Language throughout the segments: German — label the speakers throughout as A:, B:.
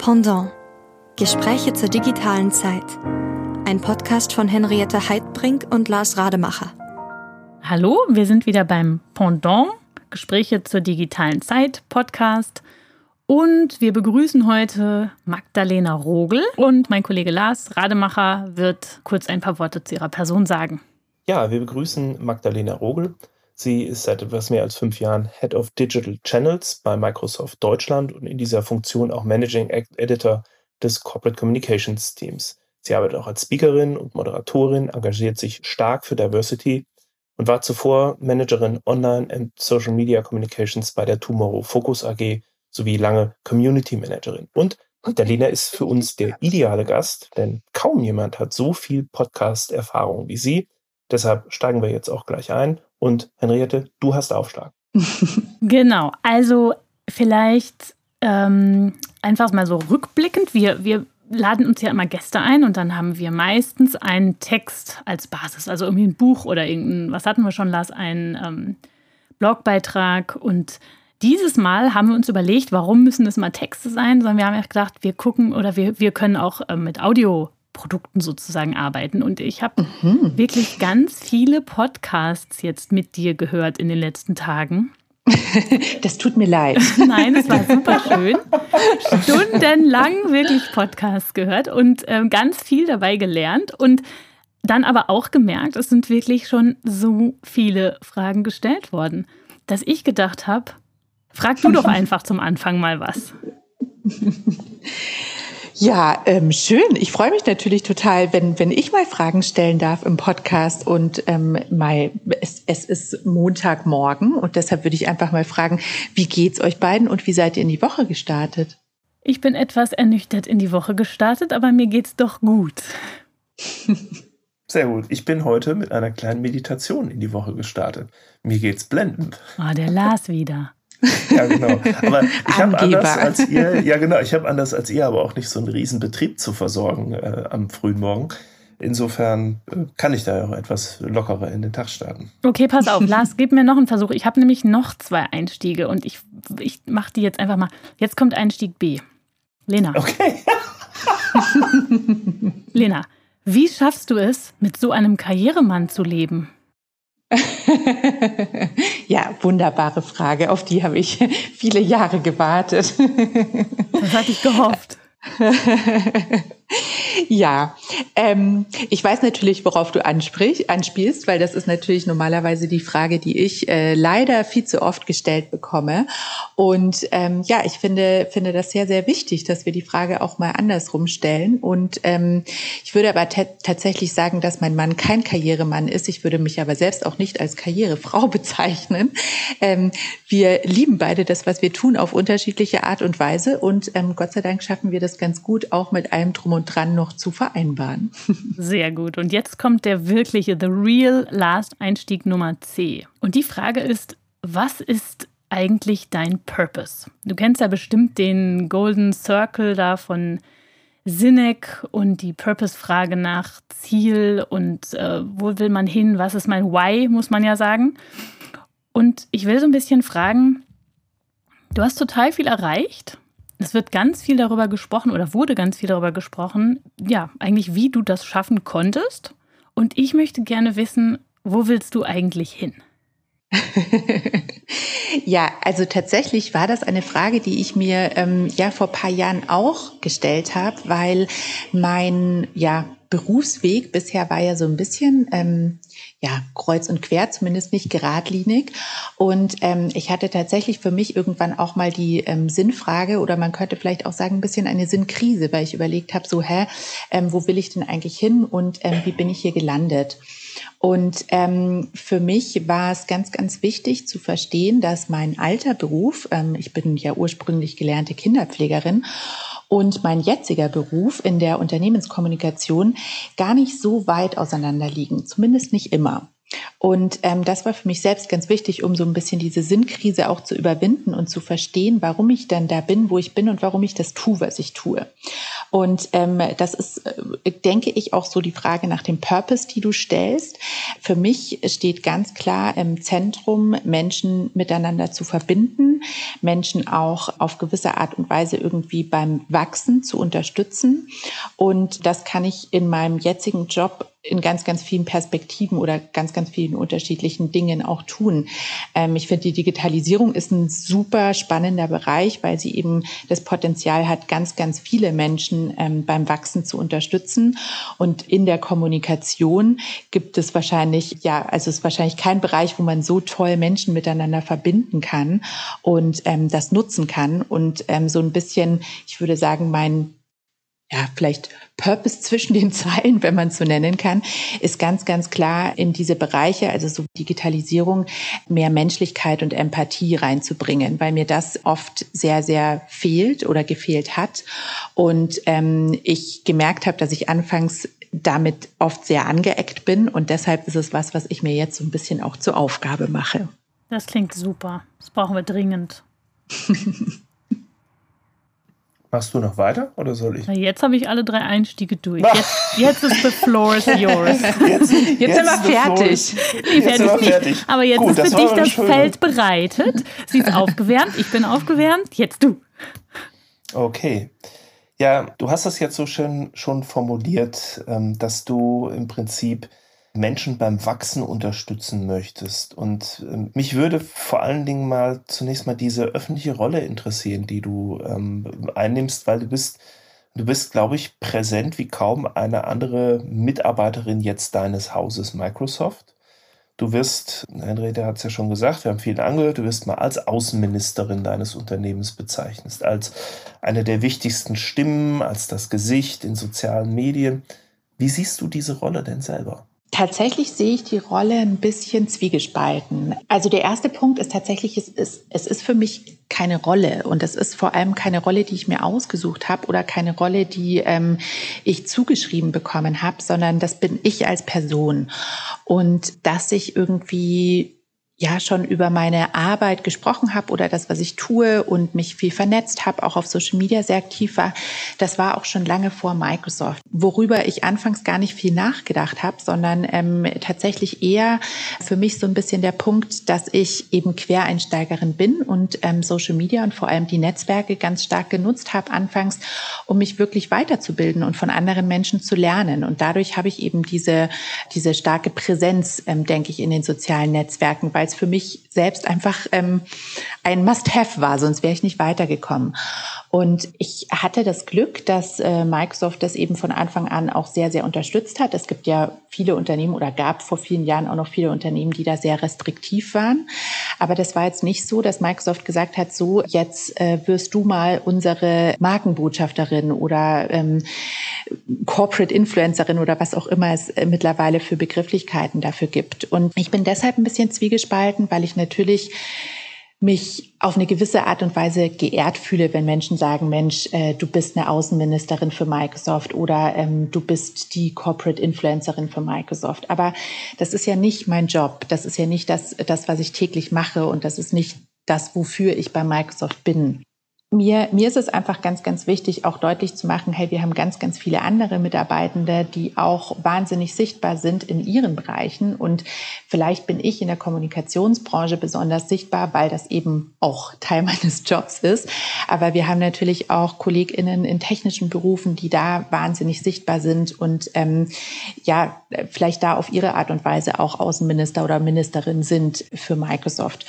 A: Pendant. Gespräche zur digitalen Zeit. Ein Podcast von Henriette Heidbrink und Lars Rademacher.
B: Hallo, wir sind wieder beim Pendant. Gespräche zur digitalen Zeit Podcast. Und wir begrüßen heute Magdalena Rogel und mein Kollege Lars Rademacher wird kurz ein paar Worte zu ihrer Person sagen.
C: Ja, wir begrüßen Magdalena Rogel. Sie ist seit etwas mehr als fünf Jahren Head of Digital Channels bei Microsoft Deutschland und in dieser Funktion auch Managing Editor des Corporate Communications Teams. Sie arbeitet auch als Speakerin und Moderatorin, engagiert sich stark für Diversity und war zuvor Managerin Online and Social Media Communications bei der Tomorrow Focus AG sowie lange Community Managerin. Und Magdalena ist für uns der ideale Gast, denn kaum jemand hat so viel Podcast-Erfahrung wie sie. Deshalb steigen wir jetzt auch gleich ein und Henriette, du hast Aufschlag.
B: genau, also vielleicht ähm, einfach mal so rückblickend. Wir, wir laden uns ja immer Gäste ein und dann haben wir meistens einen Text als Basis, also irgendwie ein Buch oder irgendein, was hatten wir schon, Lars, einen ähm, Blogbeitrag und dieses Mal haben wir uns überlegt, warum müssen das mal Texte sein, sondern wir haben ja gedacht, wir gucken oder wir, wir können auch äh, mit Audio Produkten sozusagen arbeiten. Und ich habe mhm. wirklich ganz viele Podcasts jetzt mit dir gehört in den letzten Tagen.
D: Das tut mir leid.
B: Nein, es war super schön. Stundenlang wirklich Podcasts gehört und äh, ganz viel dabei gelernt und dann aber auch gemerkt, es sind wirklich schon so viele Fragen gestellt worden, dass ich gedacht habe, frag du doch einfach zum Anfang mal was.
D: Ja, ähm, schön. Ich freue mich natürlich total, wenn, wenn ich mal Fragen stellen darf im Podcast. Und ähm, mal, es, es ist Montagmorgen und deshalb würde ich einfach mal fragen, wie geht's euch beiden und wie seid ihr in die Woche gestartet?
B: Ich bin etwas ernüchtert in die Woche gestartet, aber mir geht's doch gut.
C: Sehr gut. Ich bin heute mit einer kleinen Meditation in die Woche gestartet. Mir geht's blendend.
B: Ah, oh, der Lars wieder.
C: Ja, genau. Aber ich habe anders als ihr, ja genau, ich habe anders als ihr aber auch nicht so einen riesen Betrieb zu versorgen äh, am frühen Morgen. Insofern äh, kann ich da ja auch etwas lockerer in den Tag starten.
B: Okay, pass auf, Lars, gib mir noch einen Versuch. Ich habe nämlich noch zwei Einstiege und ich, ich mache die jetzt einfach mal. Jetzt kommt Einstieg B. Lena.
C: Okay.
B: Lena, wie schaffst du es, mit so einem Karrieremann zu leben?
D: ja, wunderbare Frage. Auf die habe ich viele Jahre gewartet.
B: Das hatte ich gehofft.
D: ja, ähm, ich weiß natürlich, worauf du ansprich, anspielst, weil das ist natürlich normalerweise die Frage, die ich äh, leider viel zu oft gestellt bekomme. Und ähm, ja, ich finde, finde das sehr, sehr wichtig, dass wir die Frage auch mal andersrum stellen. Und ähm, ich würde aber tatsächlich sagen, dass mein Mann kein Karrieremann ist. Ich würde mich aber selbst auch nicht als Karrierefrau bezeichnen. Ähm, wir lieben beide das, was wir tun, auf unterschiedliche Art und Weise. Und ähm, Gott sei Dank schaffen wir das ganz gut, auch mit allem Drum und Dran noch zu vereinbaren.
B: Sehr gut. Und jetzt kommt der wirkliche, the real last Einstieg Nummer C. Und die Frage ist, was ist eigentlich dein Purpose? Du kennst ja bestimmt den Golden Circle da von Sinek und die Purpose-Frage nach Ziel und äh, wo will man hin, was ist mein Why, muss man ja sagen. Und ich will so ein bisschen fragen, du hast total viel erreicht es wird ganz viel darüber gesprochen oder wurde ganz viel darüber gesprochen, ja, eigentlich wie du das schaffen konntest. Und ich möchte gerne wissen, wo willst du eigentlich hin?
D: ja, also tatsächlich war das eine Frage, die ich mir ähm, ja vor paar Jahren auch gestellt habe, weil mein ja Berufsweg bisher war ja so ein bisschen ähm, ja, kreuz und quer, zumindest nicht geradlinig. Und ähm, ich hatte tatsächlich für mich irgendwann auch mal die ähm, Sinnfrage oder man könnte vielleicht auch sagen, ein bisschen eine Sinnkrise, weil ich überlegt habe, so, hä, ähm, wo will ich denn eigentlich hin und ähm, wie bin ich hier gelandet? Und ähm, für mich war es ganz, ganz wichtig zu verstehen, dass mein alter Beruf, ähm, ich bin ja ursprünglich gelernte Kinderpflegerin, und mein jetziger Beruf in der Unternehmenskommunikation gar nicht so weit auseinander liegen, zumindest nicht immer. Und ähm, das war für mich selbst ganz wichtig, um so ein bisschen diese Sinnkrise auch zu überwinden und zu verstehen, warum ich denn da bin, wo ich bin und warum ich das tue, was ich tue. Und ähm, das ist, äh, denke ich, auch so die Frage nach dem Purpose, die du stellst. Für mich steht ganz klar im Zentrum, Menschen miteinander zu verbinden, Menschen auch auf gewisse Art und Weise irgendwie beim Wachsen zu unterstützen. Und das kann ich in meinem jetzigen Job in ganz, ganz vielen Perspektiven oder ganz, ganz vielen unterschiedlichen Dingen auch tun. Ähm, ich finde, die Digitalisierung ist ein super spannender Bereich, weil sie eben das Potenzial hat, ganz, ganz viele Menschen ähm, beim Wachsen zu unterstützen. Und in der Kommunikation gibt es wahrscheinlich, ja, also es ist wahrscheinlich kein Bereich, wo man so toll Menschen miteinander verbinden kann und ähm, das nutzen kann. Und ähm, so ein bisschen, ich würde sagen, mein ja, vielleicht Purpose zwischen den Zeilen, wenn man es so nennen kann, ist ganz, ganz klar in diese Bereiche, also so Digitalisierung, mehr Menschlichkeit und Empathie reinzubringen, weil mir das oft sehr, sehr fehlt oder gefehlt hat. Und ähm, ich gemerkt habe, dass ich anfangs damit oft sehr angeeckt bin und deshalb ist es was, was ich mir jetzt so ein bisschen auch zur Aufgabe mache.
B: Das klingt super. Das brauchen wir dringend.
C: Machst du noch weiter oder soll ich?
B: Na, jetzt habe ich alle drei Einstiege durch. Jetzt, jetzt ist the floor is yours.
D: Jetzt, jetzt, jetzt sind wir fertig.
B: Nee, fertig nicht. Fertig. Aber jetzt Gut, ist für dich das schön. Feld bereitet. Sie ist aufgewärmt, ich bin aufgewärmt, jetzt du.
C: Okay. Ja, du hast das jetzt so schön schon formuliert, ähm, dass du im Prinzip Menschen beim Wachsen unterstützen möchtest. Und ähm, mich würde vor allen Dingen mal zunächst mal diese öffentliche Rolle interessieren, die du ähm, einnimmst, weil du bist, du bist, glaube ich, präsent wie kaum eine andere Mitarbeiterin jetzt deines Hauses Microsoft. Du wirst, Henriette hat es ja schon gesagt, wir haben viel angehört, du wirst mal als Außenministerin deines Unternehmens bezeichnet, als eine der wichtigsten Stimmen, als das Gesicht in sozialen Medien. Wie siehst du diese Rolle denn selber?
D: Tatsächlich sehe ich die Rolle ein bisschen zwiegespalten. Also der erste Punkt ist tatsächlich, es ist, es ist für mich keine Rolle und es ist vor allem keine Rolle, die ich mir ausgesucht habe oder keine Rolle, die ähm, ich zugeschrieben bekommen habe, sondern das bin ich als Person. Und dass ich irgendwie ja schon über meine Arbeit gesprochen habe oder das, was ich tue und mich viel vernetzt habe, auch auf Social Media sehr aktiv war, das war auch schon lange vor Microsoft, worüber ich anfangs gar nicht viel nachgedacht habe, sondern ähm, tatsächlich eher für mich so ein bisschen der Punkt, dass ich eben Quereinsteigerin bin und ähm, Social Media und vor allem die Netzwerke ganz stark genutzt habe anfangs, um mich wirklich weiterzubilden und von anderen Menschen zu lernen. Und dadurch habe ich eben diese, diese starke Präsenz, ähm, denke ich, in den sozialen Netzwerken, weil es für mich selbst einfach ähm, ein Must-Have war, sonst wäre ich nicht weitergekommen. Und ich hatte das Glück, dass äh, Microsoft das eben von Anfang an auch sehr, sehr unterstützt hat. Es gibt ja viele Unternehmen oder gab vor vielen Jahren auch noch viele Unternehmen, die da sehr restriktiv waren. Aber das war jetzt nicht so, dass Microsoft gesagt hat, so jetzt äh, wirst du mal unsere Markenbotschafterin oder ähm, Corporate Influencerin oder was auch immer es äh, mittlerweile für Begrifflichkeiten dafür gibt. Und ich bin deshalb ein bisschen zwiegespalten, weil ich natürlich mich auf eine gewisse Art und Weise geehrt fühle, wenn Menschen sagen, Mensch, äh, du bist eine Außenministerin für Microsoft oder ähm, du bist die Corporate Influencerin für Microsoft. Aber das ist ja nicht mein Job. Das ist ja nicht das, das, was ich täglich mache und das ist nicht das, wofür ich bei Microsoft bin mir, mir ist es einfach ganz, ganz wichtig, auch deutlich zu machen, hey, wir haben ganz, ganz viele andere Mitarbeitende, die auch wahnsinnig sichtbar sind in ihren Bereichen. Und vielleicht bin ich in der Kommunikationsbranche besonders sichtbar, weil das eben auch Teil meines Jobs ist. Aber wir haben natürlich auch KollegInnen in technischen Berufen, die da wahnsinnig sichtbar sind und ähm, ja, vielleicht da auf ihre Art und Weise auch Außenminister oder Ministerin sind für Microsoft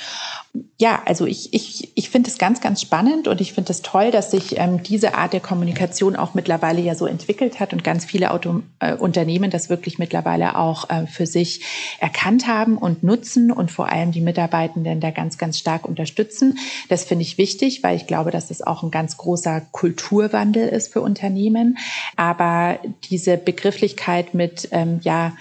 D: ja, also ich, ich, ich finde es ganz, ganz spannend und ich finde es toll, dass sich ähm, diese Art der Kommunikation auch mittlerweile ja so entwickelt hat und ganz viele Auto, äh, Unternehmen das wirklich mittlerweile auch äh, für sich erkannt haben und nutzen und vor allem die Mitarbeitenden da ganz, ganz stark unterstützen. Das finde ich wichtig, weil ich glaube, dass das auch ein ganz großer Kulturwandel ist für Unternehmen. Aber diese Begrifflichkeit mit, ähm, ja,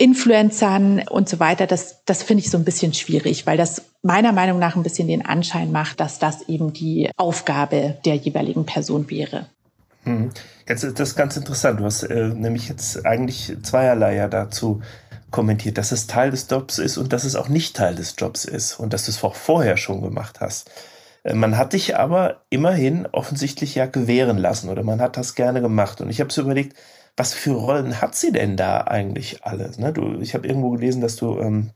D: Influencern und so weiter, das, das finde ich so ein bisschen schwierig, weil das meiner Meinung nach ein bisschen den Anschein macht, dass das eben die Aufgabe der jeweiligen Person wäre.
C: Hm. Jetzt ist das ganz interessant. Du hast äh, nämlich jetzt eigentlich zweierlei ja dazu kommentiert, dass es Teil des Jobs ist und dass es auch nicht Teil des Jobs ist und dass du es auch vorher schon gemacht hast. Äh, man hat dich aber immerhin offensichtlich ja gewähren lassen oder man hat das gerne gemacht. Und ich habe so überlegt, was für Rollen hat sie denn da eigentlich alles? Ne? Du, ich habe irgendwo gelesen, dass du ähm,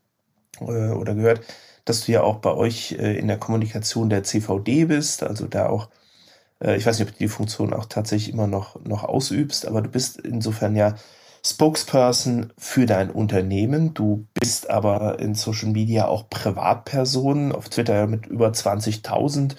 C: äh, oder gehört, dass du ja auch bei euch äh, in der Kommunikation der CVD bist, also da auch, äh, ich weiß nicht, ob du die Funktion auch tatsächlich immer noch, noch ausübst, aber du bist insofern ja Spokesperson für dein Unternehmen. Du bist aber in Social Media auch Privatperson, auf Twitter mit über 20.000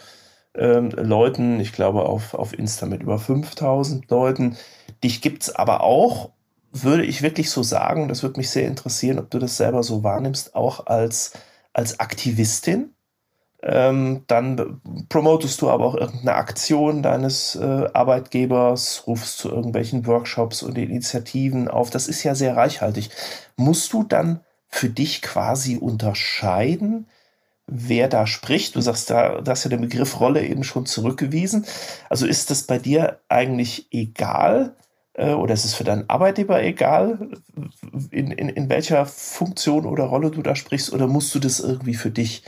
C: ähm, Leuten, ich glaube auf, auf Insta mit über 5.000 Leuten. Dich gibt's aber auch, würde ich wirklich so sagen, das würde mich sehr interessieren, ob du das selber so wahrnimmst, auch als, als Aktivistin. Ähm, dann promotest du aber auch irgendeine Aktion deines äh, Arbeitgebers, rufst zu irgendwelchen Workshops und Initiativen auf. Das ist ja sehr reichhaltig. Musst du dann für dich quasi unterscheiden, wer da spricht? Du sagst, da, hast ja den Begriff Rolle eben schon zurückgewiesen. Also ist das bei dir eigentlich egal? Äh, oder ist es für deinen Arbeitgeber egal, in, in, in welcher Funktion oder Rolle du da sprichst? Oder musst du das irgendwie für dich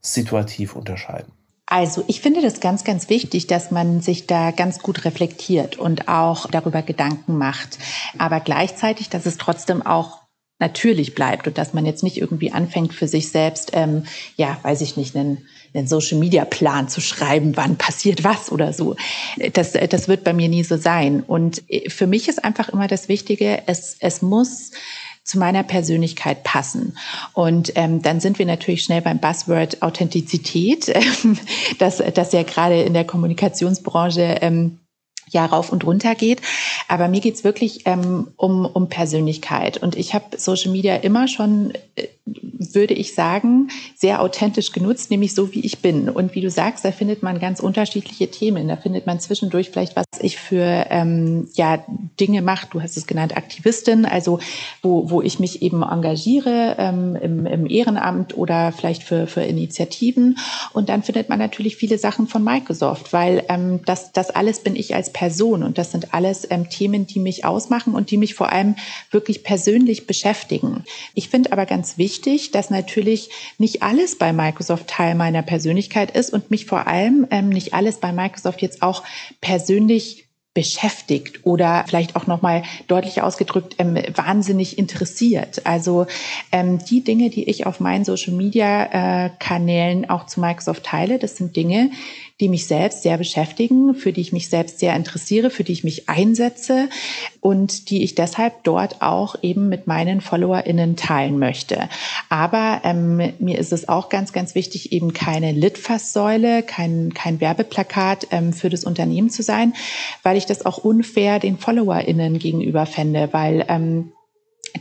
C: situativ unterscheiden?
D: Also ich finde das ganz, ganz wichtig, dass man sich da ganz gut reflektiert und auch darüber Gedanken macht. Aber gleichzeitig, dass es trotzdem auch natürlich bleibt und dass man jetzt nicht irgendwie anfängt für sich selbst, ähm, ja, weiß ich nicht, einen, einen Social-Media-Plan zu schreiben, wann passiert was oder so. Das, das wird bei mir nie so sein. Und für mich ist einfach immer das Wichtige, es, es muss zu meiner Persönlichkeit passen. Und ähm, dann sind wir natürlich schnell beim Buzzword Authentizität, das, das ja gerade in der Kommunikationsbranche ähm, ja rauf und runter geht. Aber mir geht's wirklich ähm, um, um Persönlichkeit. Und ich habe Social Media immer schon, äh, würde ich sagen, sehr authentisch genutzt, nämlich so wie ich bin. Und wie du sagst, da findet man ganz unterschiedliche Themen. Da findet man zwischendurch vielleicht, was ich für ähm, ja, Dinge mache. Du hast es genannt, Aktivistin, also wo, wo ich mich eben engagiere ähm, im, im Ehrenamt oder vielleicht für, für Initiativen. Und dann findet man natürlich viele Sachen von Microsoft, weil ähm, das, das alles bin ich als Person und das sind alles ähm, Themen, die mich ausmachen und die mich vor allem wirklich persönlich beschäftigen. Ich finde aber ganz wichtig, dass natürlich nicht alles bei Microsoft Teil meiner Persönlichkeit ist und mich vor allem ähm, nicht alles bei Microsoft jetzt auch persönlich beschäftigt oder vielleicht auch noch mal deutlich ausgedrückt ähm, wahnsinnig interessiert. Also ähm, die Dinge, die ich auf meinen Social Media äh, Kanälen auch zu Microsoft teile, das sind Dinge, die mich selbst sehr beschäftigen, für die ich mich selbst sehr interessiere, für die ich mich einsetze und die ich deshalb dort auch eben mit meinen FollowerInnen teilen möchte. Aber ähm, mir ist es auch ganz, ganz wichtig, eben keine Litfaßsäule, kein, kein Werbeplakat ähm, für das Unternehmen zu sein, weil ich das auch unfair den FollowerInnen gegenüber fände, weil ähm,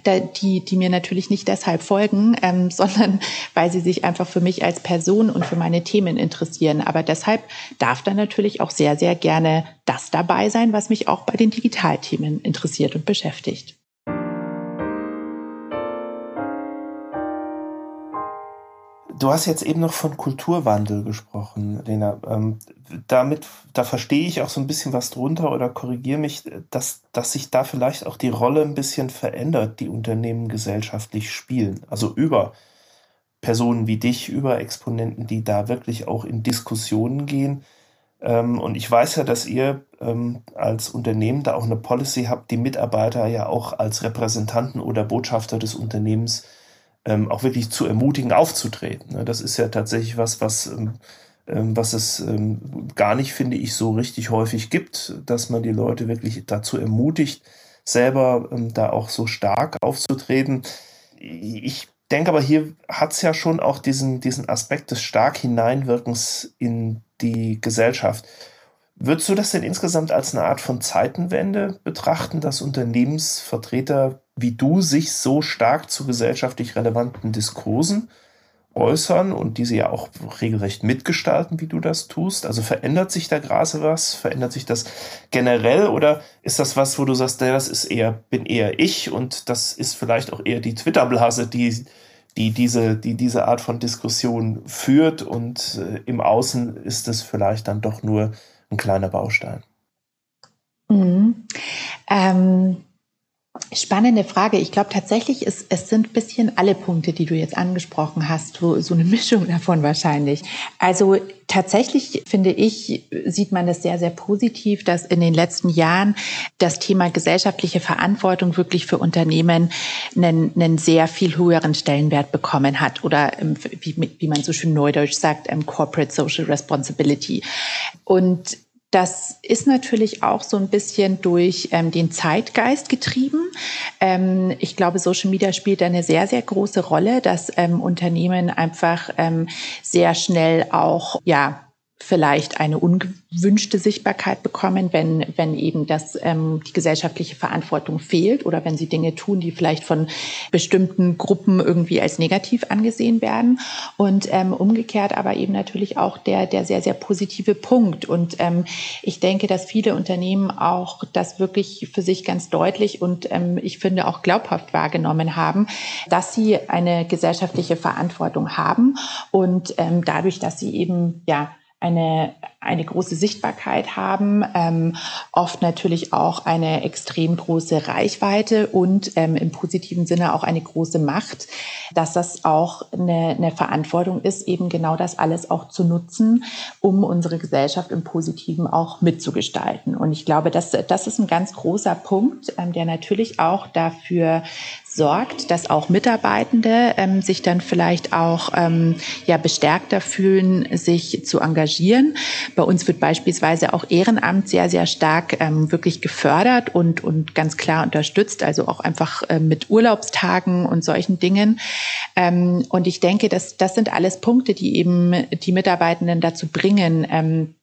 D: die, die mir natürlich nicht deshalb folgen, ähm, sondern weil sie sich einfach für mich als Person und für meine Themen interessieren. Aber deshalb darf da natürlich auch sehr, sehr gerne das dabei sein, was mich auch bei den Digitalthemen interessiert und beschäftigt.
C: Du hast jetzt eben noch von Kulturwandel gesprochen, Lena. Ähm, damit, da verstehe ich auch so ein bisschen was drunter oder korrigiere mich, dass, dass sich da vielleicht auch die Rolle ein bisschen verändert, die Unternehmen gesellschaftlich spielen. Also über Personen wie dich, über Exponenten, die da wirklich auch in Diskussionen gehen. Ähm, und ich weiß ja, dass ihr ähm, als Unternehmen da auch eine Policy habt, die Mitarbeiter ja auch als Repräsentanten oder Botschafter des Unternehmens ähm, auch wirklich zu ermutigen, aufzutreten. Ne? Das ist ja tatsächlich was, was, ähm, ähm, was es ähm, gar nicht, finde ich, so richtig häufig gibt, dass man die Leute wirklich dazu ermutigt, selber ähm, da auch so stark aufzutreten. Ich denke aber, hier hat es ja schon auch diesen, diesen Aspekt des stark Hineinwirkens in die Gesellschaft. Würdest du das denn insgesamt als eine Art von Zeitenwende betrachten, dass Unternehmensvertreter wie du sich so stark zu gesellschaftlich relevanten Diskursen äußern und diese ja auch regelrecht mitgestalten, wie du das tust? Also verändert sich da gerade was? Verändert sich das generell oder ist das was, wo du sagst, das ist eher, bin eher ich und das ist vielleicht auch eher die Twitter-Blase, die, die, diese, die diese Art von Diskussion führt und äh, im Außen ist es vielleicht dann doch nur ein kleiner Baustein?
D: Mhm. Ähm Spannende Frage. Ich glaube tatsächlich, es, es sind bisschen alle Punkte, die du jetzt angesprochen hast, so, so eine Mischung davon wahrscheinlich. Also tatsächlich finde ich, sieht man das sehr, sehr positiv, dass in den letzten Jahren das Thema gesellschaftliche Verantwortung wirklich für Unternehmen einen, einen sehr viel höheren Stellenwert bekommen hat oder wie, wie man so schön neudeutsch sagt, ähm, Corporate Social Responsibility. Und das ist natürlich auch so ein bisschen durch ähm, den Zeitgeist getrieben. Ähm, ich glaube, Social Media spielt eine sehr, sehr große Rolle, dass ähm, Unternehmen einfach ähm, sehr schnell auch, ja, vielleicht eine ungewünschte Sichtbarkeit bekommen, wenn, wenn eben das, ähm, die gesellschaftliche Verantwortung fehlt oder wenn sie Dinge tun, die vielleicht von bestimmten Gruppen irgendwie als negativ angesehen werden. Und ähm, umgekehrt aber eben natürlich auch der, der sehr, sehr positive Punkt. Und ähm, ich denke, dass viele Unternehmen auch das wirklich für sich ganz deutlich und ähm, ich finde auch glaubhaft wahrgenommen haben, dass sie eine gesellschaftliche Verantwortung haben und ähm, dadurch, dass sie eben ja eine, eine große Sichtbarkeit haben, ähm, oft natürlich auch eine extrem große Reichweite und ähm, im positiven Sinne auch eine große Macht, dass das auch eine, eine Verantwortung ist, eben genau das alles auch zu nutzen, um unsere Gesellschaft im Positiven auch mitzugestalten. Und ich glaube, das, das ist ein ganz großer Punkt, ähm, der natürlich auch dafür sorgt, dass auch Mitarbeitende ähm, sich dann vielleicht auch ähm, ja bestärkter fühlen, sich zu engagieren. Bei uns wird beispielsweise auch Ehrenamt sehr sehr stark ähm, wirklich gefördert und und ganz klar unterstützt, also auch einfach äh, mit Urlaubstagen und solchen Dingen. Ähm, und ich denke, dass das sind alles Punkte, die eben die Mitarbeitenden dazu bringen. Ähm,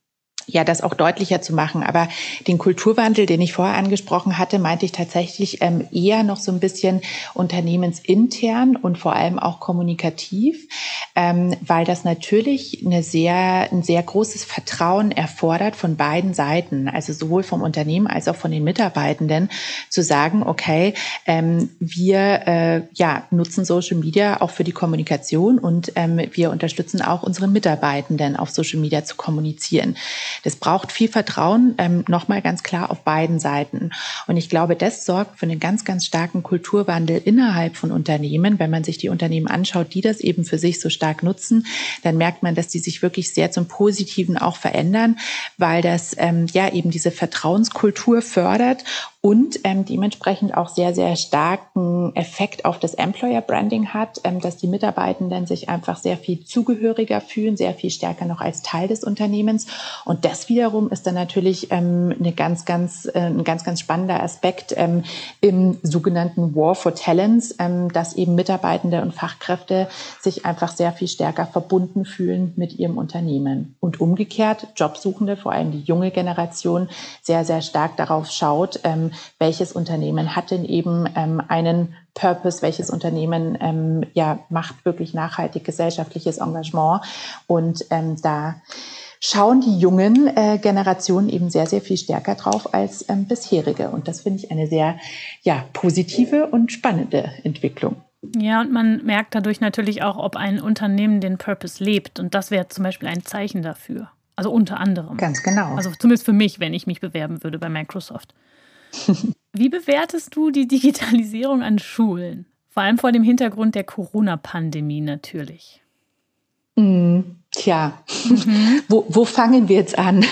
D: ja, das auch deutlicher zu machen. Aber den Kulturwandel, den ich vorher angesprochen hatte, meinte ich tatsächlich ähm, eher noch so ein bisschen unternehmensintern und vor allem auch kommunikativ, ähm, weil das natürlich eine sehr, ein sehr großes Vertrauen erfordert von beiden Seiten, also sowohl vom Unternehmen als auch von den Mitarbeitenden, zu sagen, okay, ähm, wir äh, ja, nutzen Social Media auch für die Kommunikation und ähm, wir unterstützen auch unseren Mitarbeitenden auf Social Media zu kommunizieren. Das braucht viel Vertrauen, ähm, nochmal ganz klar auf beiden Seiten. Und ich glaube, das sorgt für einen ganz, ganz starken Kulturwandel innerhalb von Unternehmen. Wenn man sich die Unternehmen anschaut, die das eben für sich so stark nutzen, dann merkt man, dass die sich wirklich sehr zum Positiven auch verändern, weil das ähm, ja eben diese Vertrauenskultur fördert und ähm, dementsprechend auch sehr, sehr starken Effekt auf das Employer Branding hat, ähm, dass die Mitarbeitenden sich einfach sehr viel zugehöriger fühlen, sehr viel stärker noch als Teil des Unternehmens. Und das wiederum ist dann natürlich ähm, eine ganz, ganz, äh, ein ganz, ganz spannender Aspekt ähm, im sogenannten War for Talents, ähm, dass eben Mitarbeitende und Fachkräfte sich einfach sehr viel stärker verbunden fühlen mit ihrem Unternehmen. Und umgekehrt, Jobsuchende, vor allem die junge Generation, sehr, sehr stark darauf schaut, ähm, welches Unternehmen hat denn eben ähm, einen Purpose, welches Unternehmen ähm, ja macht wirklich nachhaltig gesellschaftliches Engagement und ähm, da schauen die jungen äh, Generationen eben sehr, sehr viel stärker drauf als ähm, bisherige. Und das finde ich eine sehr ja, positive und spannende Entwicklung.
B: Ja, und man merkt dadurch natürlich auch, ob ein Unternehmen den Purpose lebt. Und das wäre zum Beispiel ein Zeichen dafür. Also unter anderem.
D: Ganz genau.
B: Also zumindest für mich, wenn ich mich bewerben würde bei Microsoft. Wie bewertest du die Digitalisierung an Schulen? Vor allem vor dem Hintergrund der Corona-Pandemie natürlich.
D: Mm, tja, mhm. wo, wo fangen wir jetzt an?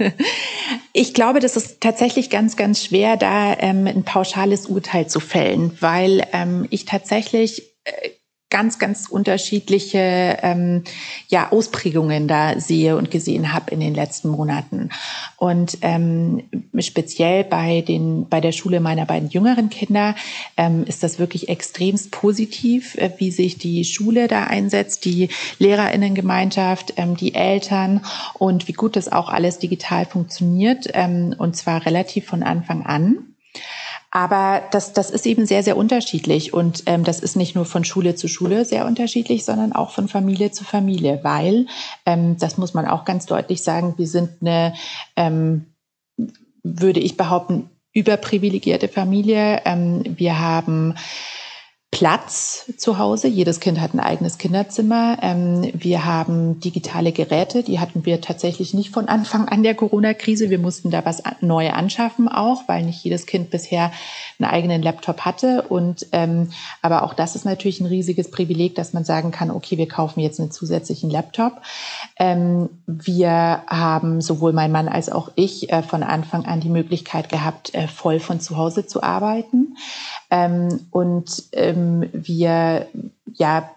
D: ich glaube, das ist tatsächlich ganz, ganz schwer, da ähm, ein pauschales Urteil zu fällen, weil ähm, ich tatsächlich äh, ganz, ganz unterschiedliche ähm, ja, Ausprägungen da sehe und gesehen habe in den letzten Monaten. Und ähm, speziell bei, den, bei der Schule meiner beiden jüngeren Kinder ähm, ist das wirklich extremst positiv, äh, wie sich die Schule da einsetzt, die Lehrerinnengemeinschaft, ähm, die Eltern und wie gut das auch alles digital funktioniert ähm, und zwar relativ von Anfang an. Aber das, das ist eben sehr, sehr unterschiedlich. Und ähm, das ist nicht nur von Schule zu Schule sehr unterschiedlich, sondern auch von Familie zu Familie, weil, ähm, das muss man auch ganz deutlich sagen, wir sind eine, ähm, würde ich behaupten, überprivilegierte Familie. Ähm, wir haben Platz zu Hause. Jedes Kind hat ein eigenes Kinderzimmer. Ähm, wir haben digitale Geräte, die hatten wir tatsächlich nicht von Anfang an der Corona-Krise. Wir mussten da was neu anschaffen auch, weil nicht jedes Kind bisher einen eigenen Laptop hatte. Und ähm, aber auch das ist natürlich ein riesiges Privileg, dass man sagen kann, okay, wir kaufen jetzt einen zusätzlichen Laptop. Ähm, wir haben sowohl mein Mann als auch ich äh, von Anfang an die Möglichkeit gehabt, äh, voll von zu Hause zu arbeiten. Ähm, und ähm, wir ja,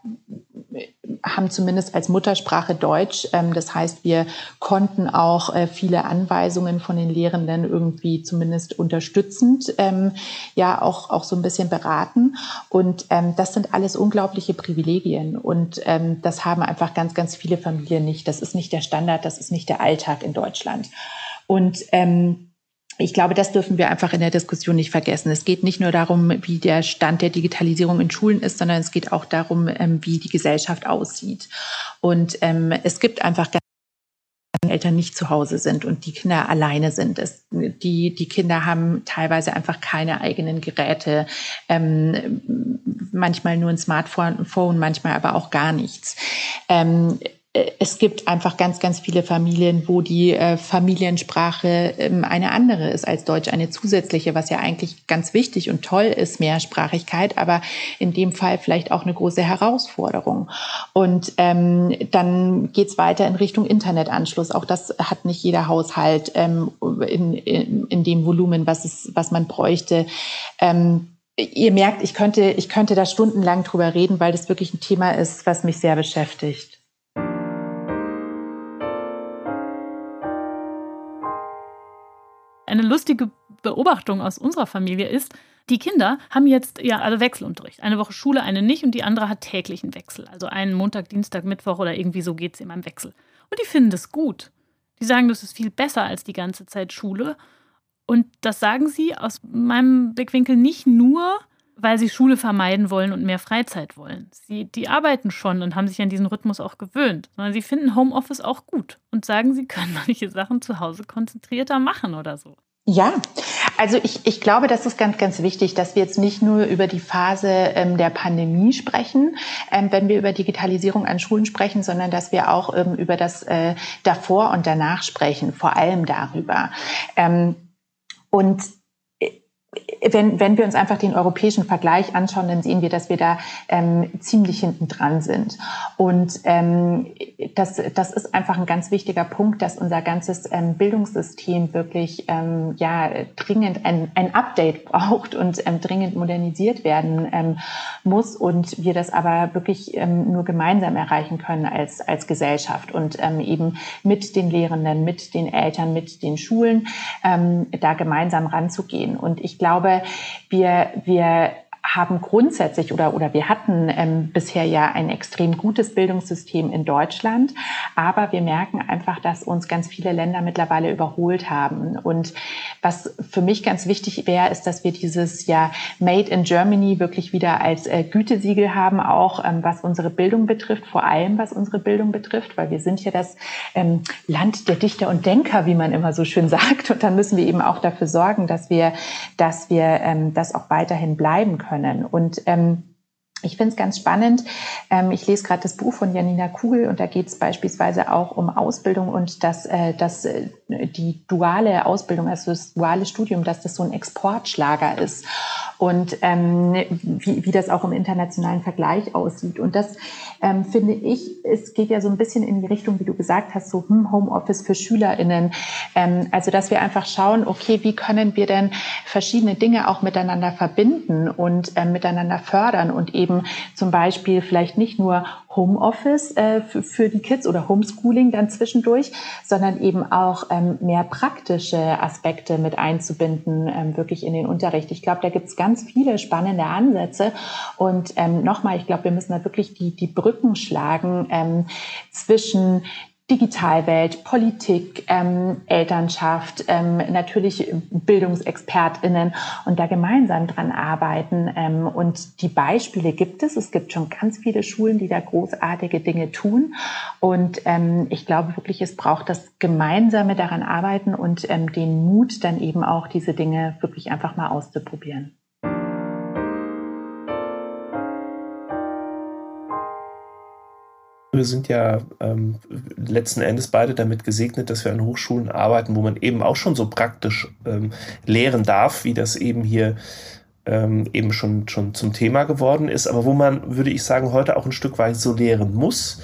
D: haben zumindest als Muttersprache Deutsch. Ähm, das heißt, wir konnten auch äh, viele Anweisungen von den Lehrenden irgendwie zumindest unterstützend ähm, ja auch, auch so ein bisschen beraten. Und ähm, das sind alles unglaubliche Privilegien. Und ähm, das haben einfach ganz, ganz viele Familien nicht. Das ist nicht der Standard, das ist nicht der Alltag in Deutschland. Und ähm, ich glaube, das dürfen wir einfach in der Diskussion nicht vergessen. Es geht nicht nur darum, wie der Stand der Digitalisierung in Schulen ist, sondern es geht auch darum, ähm, wie die Gesellschaft aussieht. Und ähm, es gibt einfach Eltern nicht zu Hause sind und die Kinder alleine sind. Es, die, die Kinder haben teilweise einfach keine eigenen Geräte, ähm, manchmal nur ein Smartphone, manchmal aber auch gar nichts. Ähm, äh, es gibt einfach ganz, ganz viele Familien, wo die äh, Familiensprache ähm, eine andere ist als Deutsch, eine zusätzliche, was ja eigentlich ganz wichtig und toll ist, Mehrsprachigkeit, aber in dem Fall vielleicht auch eine große Herausforderung. Und ähm, dann geht's weiter in Richtung Internetanschluss. Auch das hat nicht jeder Haushalt ähm, in, in, in dem Volumen, was, es, was man bräuchte. Ähm, ihr merkt, ich könnte, ich könnte da stundenlang drüber reden, weil das wirklich ein Thema ist, was mich sehr beschäftigt.
B: Eine lustige Beobachtung aus unserer Familie ist, die Kinder haben jetzt ja alle Wechselunterricht. Eine Woche Schule, eine nicht und die andere hat täglichen Wechsel. Also einen Montag, Dienstag, Mittwoch oder irgendwie so geht es immer im Wechsel. Und die finden das gut. Die sagen, das ist viel besser als die ganze Zeit Schule. Und das sagen sie aus meinem Blickwinkel nicht nur, weil sie Schule vermeiden wollen und mehr Freizeit wollen. Sie, die arbeiten schon und haben sich an diesen Rhythmus auch gewöhnt, sondern sie finden Homeoffice auch gut und sagen, sie können manche Sachen zu Hause konzentrierter machen oder so.
D: Ja, also ich, ich glaube, das ist ganz, ganz wichtig, dass wir jetzt nicht nur über die Phase ähm, der Pandemie sprechen, ähm, wenn wir über Digitalisierung an Schulen sprechen, sondern dass wir auch ähm, über das äh, davor und danach sprechen, vor allem darüber. Ähm, und wenn, wenn wir uns einfach den europäischen Vergleich anschauen, dann sehen wir, dass wir da ähm, ziemlich hinten dran sind. Und ähm, das, das ist einfach ein ganz wichtiger Punkt, dass unser ganzes ähm, Bildungssystem wirklich ähm, ja dringend ein, ein Update braucht und ähm, dringend modernisiert werden ähm, muss und wir das aber wirklich ähm, nur gemeinsam erreichen können als, als Gesellschaft und ähm, eben mit den Lehrenden, mit den Eltern, mit den Schulen ähm, da gemeinsam ranzugehen. Und ich glaube, wir, wir haben grundsätzlich oder, oder wir hatten ähm, bisher ja ein extrem gutes Bildungssystem in Deutschland, aber wir merken einfach, dass uns ganz viele Länder mittlerweile überholt haben. Und was für mich ganz wichtig wäre, ist, dass wir dieses ja Made in Germany wirklich wieder als äh, Gütesiegel haben, auch ähm, was unsere Bildung betrifft, vor allem was unsere Bildung betrifft, weil wir sind ja das ähm, Land der Dichter und Denker, wie man immer so schön sagt. Und dann müssen wir eben auch dafür sorgen, dass wir, dass wir ähm, das auch weiterhin bleiben können können. Und ähm, ich finde es ganz spannend. Ähm, ich lese gerade das Buch von Janina Kugel und da geht es beispielsweise auch um Ausbildung und dass, äh, dass äh, die duale Ausbildung, also das duale Studium, dass das so ein Exportschlager ist und ähm, wie, wie das auch im internationalen Vergleich aussieht. Und das ähm, finde ich, es geht ja so ein bisschen in die Richtung, wie du gesagt hast, so hm, Homeoffice für SchülerInnen. Ähm, also dass wir einfach schauen, okay, wie können wir denn verschiedene Dinge auch miteinander verbinden und ähm, miteinander fördern und eben zum Beispiel vielleicht nicht nur Homeoffice äh, für, die Kids oder Homeschooling dann zwischendurch, sondern eben auch ähm, mehr praktische Aspekte mit einzubinden, ähm, wirklich in den Unterricht. Ich glaube, da gibt es ganz viele spannende Ansätze. Und ähm, nochmal, ich glaube, wir müssen da wirklich die, die Brücken schlagen ähm, zwischen Digitalwelt, Politik, ähm, Elternschaft, ähm, natürlich BildungsexpertInnen und da gemeinsam dran arbeiten. Ähm, und die Beispiele gibt es. Es gibt schon ganz viele Schulen, die da großartige Dinge tun. Und ähm, ich glaube wirklich, es braucht das gemeinsame daran arbeiten und ähm, den Mut, dann eben auch diese Dinge wirklich einfach mal auszuprobieren.
C: Wir sind ja ähm, letzten Endes beide damit gesegnet, dass wir an Hochschulen arbeiten, wo man eben auch schon so praktisch ähm, lehren darf, wie das eben hier ähm, eben schon, schon zum Thema geworden ist, aber wo man, würde ich sagen, heute auch ein Stück weit so lehren muss,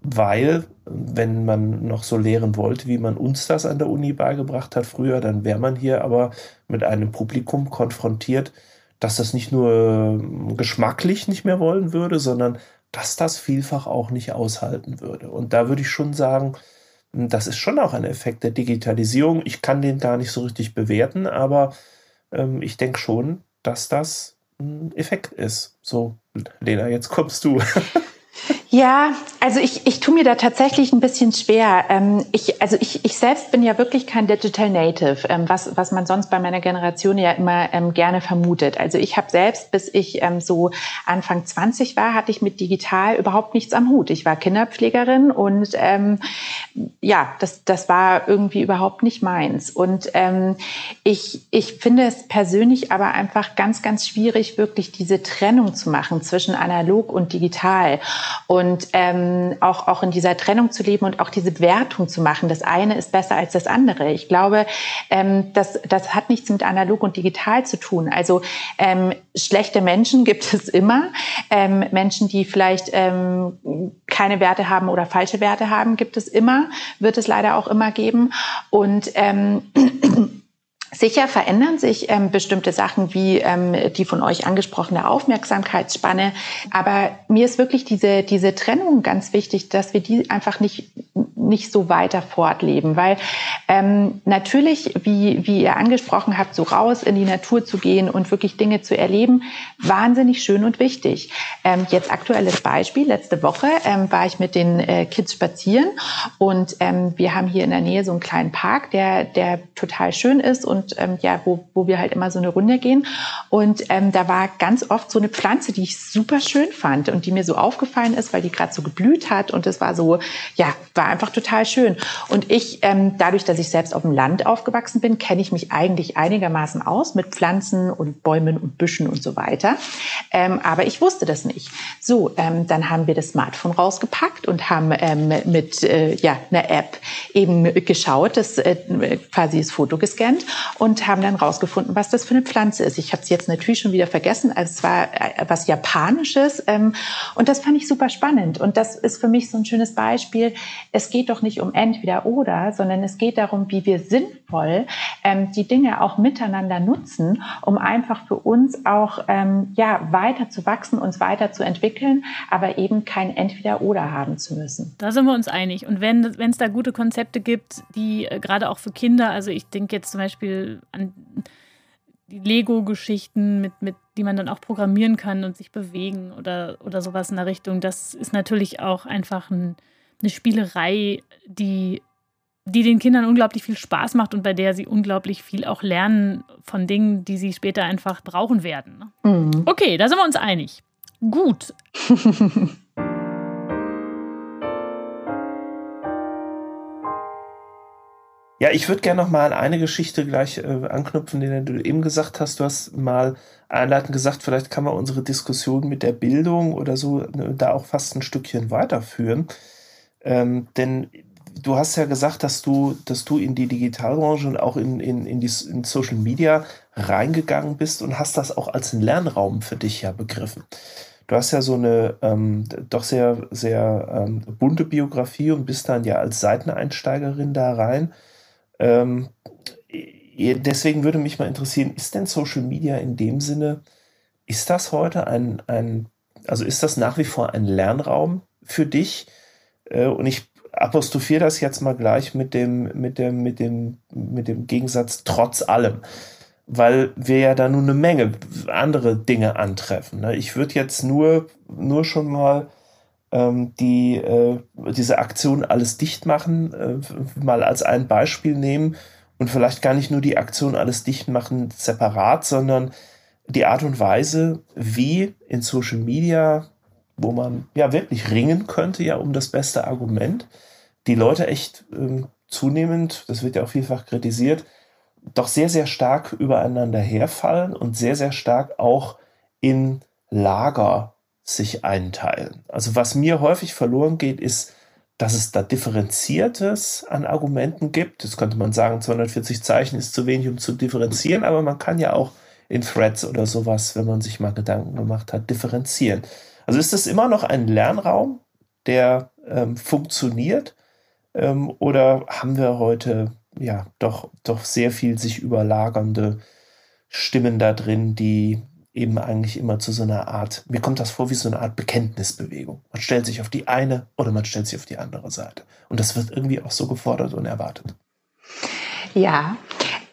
C: weil wenn man noch so lehren wollte, wie man uns das an der Uni beigebracht hat früher, dann wäre man hier aber mit einem Publikum konfrontiert, dass das nicht nur geschmacklich nicht mehr wollen würde, sondern dass das vielfach auch nicht aushalten würde. Und da würde ich schon sagen, das ist schon auch ein Effekt der Digitalisierung. Ich kann den gar nicht so richtig bewerten, aber ähm, ich denke schon, dass das ein Effekt ist. So, Lena, jetzt kommst du.
D: Ja, also ich, ich tue mir da tatsächlich ein bisschen schwer. Ähm, ich, also ich, ich selbst bin ja wirklich kein Digital Native, ähm, was, was man sonst bei meiner Generation ja immer ähm, gerne vermutet. Also ich habe selbst, bis ich ähm, so Anfang 20 war, hatte ich mit digital überhaupt nichts am Hut. Ich war Kinderpflegerin und ähm, ja, das, das war irgendwie überhaupt nicht meins. Und ähm, ich, ich finde es persönlich aber einfach ganz, ganz schwierig, wirklich diese Trennung zu machen zwischen analog und digital. Und ähm, auch, auch in dieser Trennung zu leben und auch diese Wertung zu machen. Das eine ist besser als das andere. Ich glaube, ähm, das, das hat nichts mit analog und digital zu tun. Also ähm, schlechte Menschen gibt es immer. Ähm, Menschen, die vielleicht ähm, keine Werte haben oder falsche Werte haben, gibt es immer, wird es leider auch immer geben. Und ähm, Sicher verändern sich ähm, bestimmte Sachen wie ähm, die von euch angesprochene Aufmerksamkeitsspanne, aber mir ist wirklich diese, diese Trennung ganz wichtig, dass wir die einfach nicht, nicht so weiter fortleben, weil ähm, natürlich, wie, wie ihr angesprochen habt, so raus in die Natur zu gehen und wirklich Dinge zu erleben, wahnsinnig schön und wichtig. Ähm, jetzt aktuelles Beispiel, letzte Woche ähm, war ich mit den äh, Kids spazieren und ähm, wir haben hier in der Nähe so einen kleinen Park, der, der total schön ist und und ähm, ja, wo, wo wir halt immer so eine Runde gehen. Und ähm, da war ganz oft so eine Pflanze, die ich super schön fand und die mir so aufgefallen ist, weil die gerade so geblüht hat und es war so, ja, war einfach total schön. Und ich, ähm, dadurch, dass ich selbst auf dem Land aufgewachsen bin, kenne ich mich eigentlich einigermaßen aus mit Pflanzen und Bäumen und Büschen und so weiter. Ähm, aber ich wusste das nicht. So, ähm, dann haben wir das Smartphone rausgepackt und haben ähm, mit äh, ja, einer App eben geschaut, das äh, quasi das Foto gescannt und haben dann rausgefunden, was das für eine Pflanze ist. Ich habe es jetzt natürlich schon wieder vergessen. Also es war äh, was Japanisches ähm, und das fand ich super spannend. Und das ist für mich so ein schönes Beispiel. Es geht doch nicht um entweder oder, sondern es geht darum, wie wir sinnvoll ähm, die Dinge auch miteinander nutzen, um einfach für uns auch ähm, ja weiter zu wachsen, uns weiter zu entwickeln, aber eben kein entweder oder haben zu müssen.
B: Da sind wir uns einig. Und wenn es da gute Konzepte gibt, die äh, gerade auch für Kinder, also ich denke jetzt zum Beispiel an die Lego-Geschichten, mit, mit, die man dann auch programmieren kann und sich bewegen oder, oder sowas in der Richtung. Das ist natürlich auch einfach ein, eine Spielerei, die, die den Kindern unglaublich viel Spaß macht und bei der sie unglaublich viel auch lernen von Dingen, die sie später einfach brauchen werden. Ne? Mhm. Okay, da sind wir uns einig. Gut.
C: Ja, ich würde gerne noch mal an eine Geschichte gleich äh, anknüpfen, die du eben gesagt hast. Du hast mal einleitend gesagt, vielleicht kann man unsere Diskussion mit der Bildung oder so ne, da auch fast ein Stückchen weiterführen. Ähm, denn du hast ja gesagt, dass du, dass du in die Digitalbranche und auch in, in, in, die, in Social Media reingegangen bist und hast das auch als einen Lernraum für dich ja begriffen. Du hast ja so eine ähm, doch sehr, sehr ähm, bunte Biografie und bist dann ja als Seiteneinsteigerin da rein. Ähm, deswegen würde mich mal interessieren, ist denn Social Media in dem Sinne, ist das heute ein, ein also ist das nach wie vor ein Lernraum für dich? Äh, und ich apostrophiere das jetzt mal gleich mit dem, mit dem, mit dem, mit dem Gegensatz trotz allem. Weil wir ja da nun eine Menge andere Dinge antreffen. Ne? Ich würde jetzt nur, nur schon mal ähm, die äh, diese Aktion alles dicht machen, äh, mal als ein Beispiel nehmen und vielleicht gar nicht nur die Aktion alles dicht machen separat, sondern die Art und Weise, wie in Social Media, wo man ja wirklich ringen könnte, ja um das beste Argument, die Leute echt ähm, zunehmend, das wird ja auch vielfach kritisiert, doch sehr, sehr stark übereinander herfallen und sehr, sehr stark auch in Lager sich einteilen. Also was mir häufig verloren geht, ist, dass es da Differenziertes an Argumenten gibt. Jetzt könnte man sagen, 240 Zeichen ist zu wenig, um zu differenzieren, aber man kann ja auch in Threads oder sowas, wenn man sich mal Gedanken gemacht hat, differenzieren. Also ist das immer noch ein Lernraum, der ähm, funktioniert? Ähm, oder haben wir heute ja doch, doch sehr viel sich überlagernde Stimmen da drin, die eben eigentlich immer zu so einer Art, mir kommt das vor wie so eine Art Bekenntnisbewegung. Man stellt sich auf die eine oder man stellt sich auf die andere Seite. Und das wird irgendwie auch so gefordert und erwartet.
D: Ja,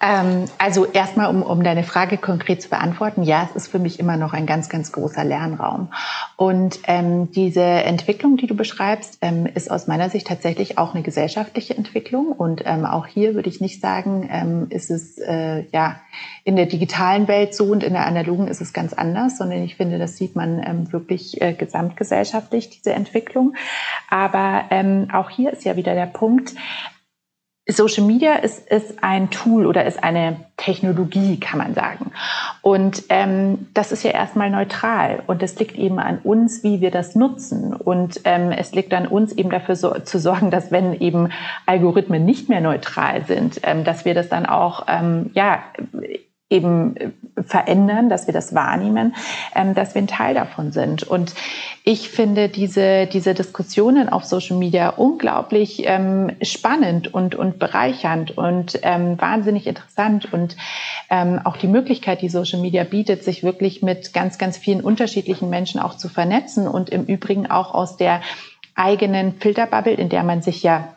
D: ähm, also erstmal, um, um deine Frage konkret zu beantworten, ja, es ist für mich immer noch ein ganz, ganz großer Lernraum. Und ähm, diese Entwicklung, die du beschreibst, ähm, ist aus meiner Sicht tatsächlich auch eine gesellschaftliche Entwicklung. Und ähm, auch hier würde ich nicht sagen, ähm, ist es äh, ja in der digitalen Welt so und in der analogen ist es ganz anders, sondern ich finde, das sieht man ähm, wirklich äh, gesamtgesellschaftlich, diese Entwicklung. Aber ähm, auch hier ist ja wieder der Punkt, Social Media ist, ist ein Tool oder ist eine Technologie, kann man sagen. Und ähm, das ist ja erstmal neutral und es liegt eben an uns, wie wir das nutzen. Und ähm, es liegt an uns eben dafür so, zu sorgen, dass wenn eben Algorithmen nicht mehr neutral sind, ähm, dass wir das dann auch ähm, ja eben äh, verändern, dass wir das wahrnehmen, ähm, dass wir ein Teil davon sind. Und ich finde diese, diese Diskussionen auf Social Media unglaublich ähm, spannend und, und bereichernd und ähm, wahnsinnig interessant. Und auch die Möglichkeit, die Social Media bietet, sich wirklich mit ganz, ganz vielen unterschiedlichen Menschen auch zu vernetzen und im Übrigen auch aus der eigenen Filterbubble, in der man sich ja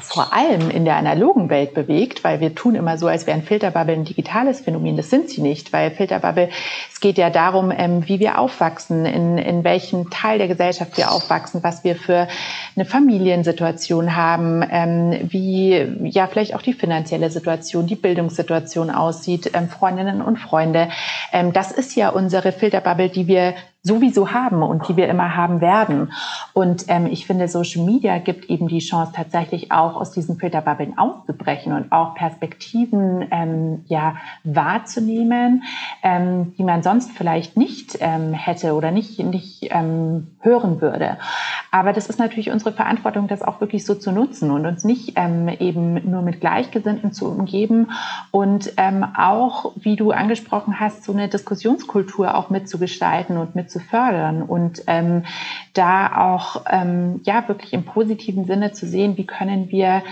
D: vor allem in der analogen Welt bewegt, weil wir tun immer so, als wären Filterbubble ein digitales Phänomen. Das sind sie nicht, weil Filterbubble, es geht ja darum, ähm, wie wir aufwachsen, in, in welchem Teil der Gesellschaft wir aufwachsen, was wir für eine Familiensituation haben, ähm, wie ja vielleicht auch die finanzielle Situation, die Bildungssituation aussieht, ähm, Freundinnen und Freunde. das ist ja unsere Filterbubble, die wir sowieso haben und die wir immer haben werden. Und ähm, ich finde, Social Media gibt eben die Chance, tatsächlich auch aus diesen Filterbubbeln auszubrechen und auch Perspektiven ähm, ja, wahrzunehmen, ähm, die man sonst vielleicht nicht ähm, hätte oder nicht, nicht ähm, hören würde. Aber das ist natürlich unsere Verantwortung, das auch wirklich so zu nutzen und uns nicht ähm, eben nur mit Gleichgesinnten zu umgeben und ähm, auch, wie du angesprochen hast, so eine Diskussionskultur auch mitzugestalten und mit zu fördern und ähm, da auch ähm, ja wirklich im positiven Sinne zu sehen, wie können wir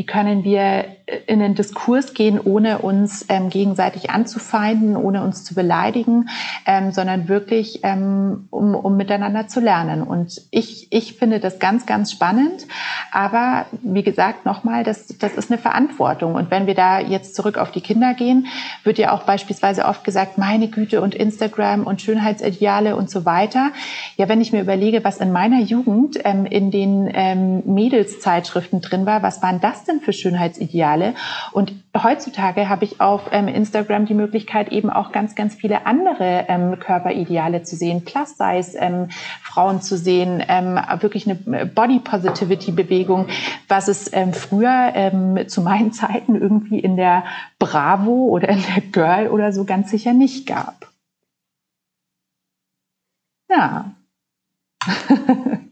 D: wie können wir in den Diskurs gehen, ohne uns ähm, gegenseitig anzufeinden, ohne uns zu beleidigen, ähm, sondern wirklich ähm, um, um miteinander zu lernen. Und ich, ich finde das ganz, ganz spannend. Aber wie gesagt, nochmal, das, das ist eine Verantwortung. Und wenn wir da jetzt zurück auf die Kinder gehen, wird ja auch beispielsweise oft gesagt, meine Güte und Instagram und Schönheitsideale und so weiter. Ja, wenn ich mir überlege, was in meiner Jugend ähm, in den ähm, Mädelszeitschriften drin war, was waren das denn? Denn für Schönheitsideale? Und heutzutage habe ich auf ähm, Instagram die Möglichkeit, eben auch ganz, ganz viele andere ähm, Körperideale zu sehen, Plus-Size ähm, zu sehen, ähm, wirklich eine Body Positivity Bewegung, was es ähm, früher zu meinen Zeiten irgendwie in der Bravo oder in der Girl oder so ganz sicher nicht gab. Ja.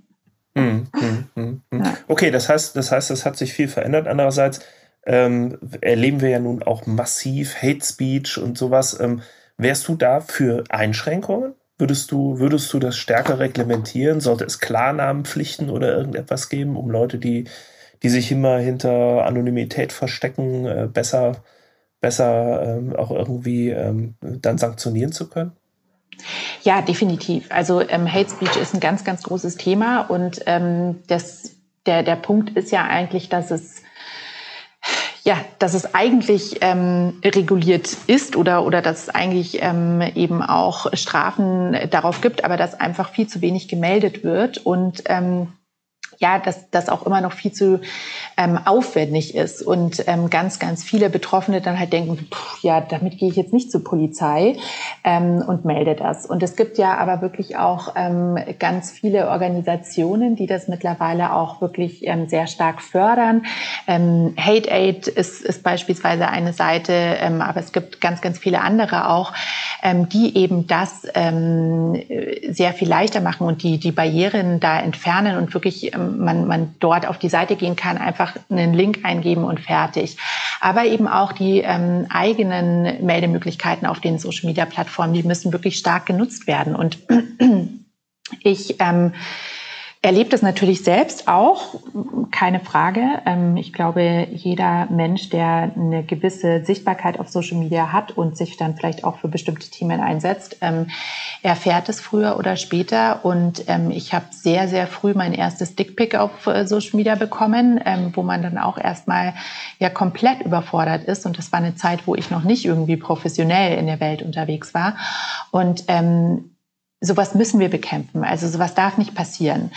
C: Okay, das heißt, das heißt, es hat sich viel verändert. Andererseits ähm, erleben wir ja nun auch massiv Hate Speech und sowas. Ähm, wärst du da für Einschränkungen? Würdest du, würdest du das stärker reglementieren? Sollte es Klarnamenpflichten oder irgendetwas geben, um Leute, die, die sich immer hinter Anonymität verstecken, äh, besser, besser ähm, auch irgendwie ähm, dann sanktionieren zu können?
D: Ja, definitiv. Also ähm, Hate Speech ist ein ganz, ganz großes Thema und ähm, das, der, der Punkt ist ja eigentlich, dass es ja, dass es eigentlich ähm, reguliert ist oder, oder dass es eigentlich ähm, eben auch Strafen darauf gibt, aber dass einfach viel zu wenig gemeldet wird und ähm, ja, dass das auch immer noch viel zu ähm, aufwendig ist und ähm, ganz, ganz viele Betroffene dann halt denken, pff, ja, damit gehe ich jetzt nicht zur Polizei, ähm, und melde das. Und es gibt ja aber wirklich auch ähm, ganz viele Organisationen, die das mittlerweile auch wirklich ähm, sehr stark fördern. Ähm, Hate Aid ist, ist beispielsweise eine Seite, ähm, aber es gibt ganz, ganz viele andere auch, ähm, die eben das ähm, sehr viel leichter machen und die, die Barrieren da entfernen und wirklich ähm, man, man dort auf die Seite gehen kann, einfach einen Link eingeben und fertig. Aber eben auch die ähm, eigenen Meldemöglichkeiten auf den Social Media Plattformen, die müssen wirklich stark genutzt werden. Und ich ähm, erlebt es natürlich selbst auch, keine Frage. Ähm, ich glaube, jeder Mensch, der eine gewisse Sichtbarkeit auf Social Media hat und sich dann vielleicht auch für bestimmte Themen einsetzt, ähm, erfährt es früher oder später. Und ähm, ich habe sehr, sehr früh mein erstes Dickpick auf äh, Social Media bekommen, wo man dann auch erstmal ja komplett überfordert ist. Und das war eine Zeit, wo ich noch nicht irgendwie professionell in der Welt unterwegs war. Und sowas müssen wir bekämpfen. Also sowas darf nicht passieren.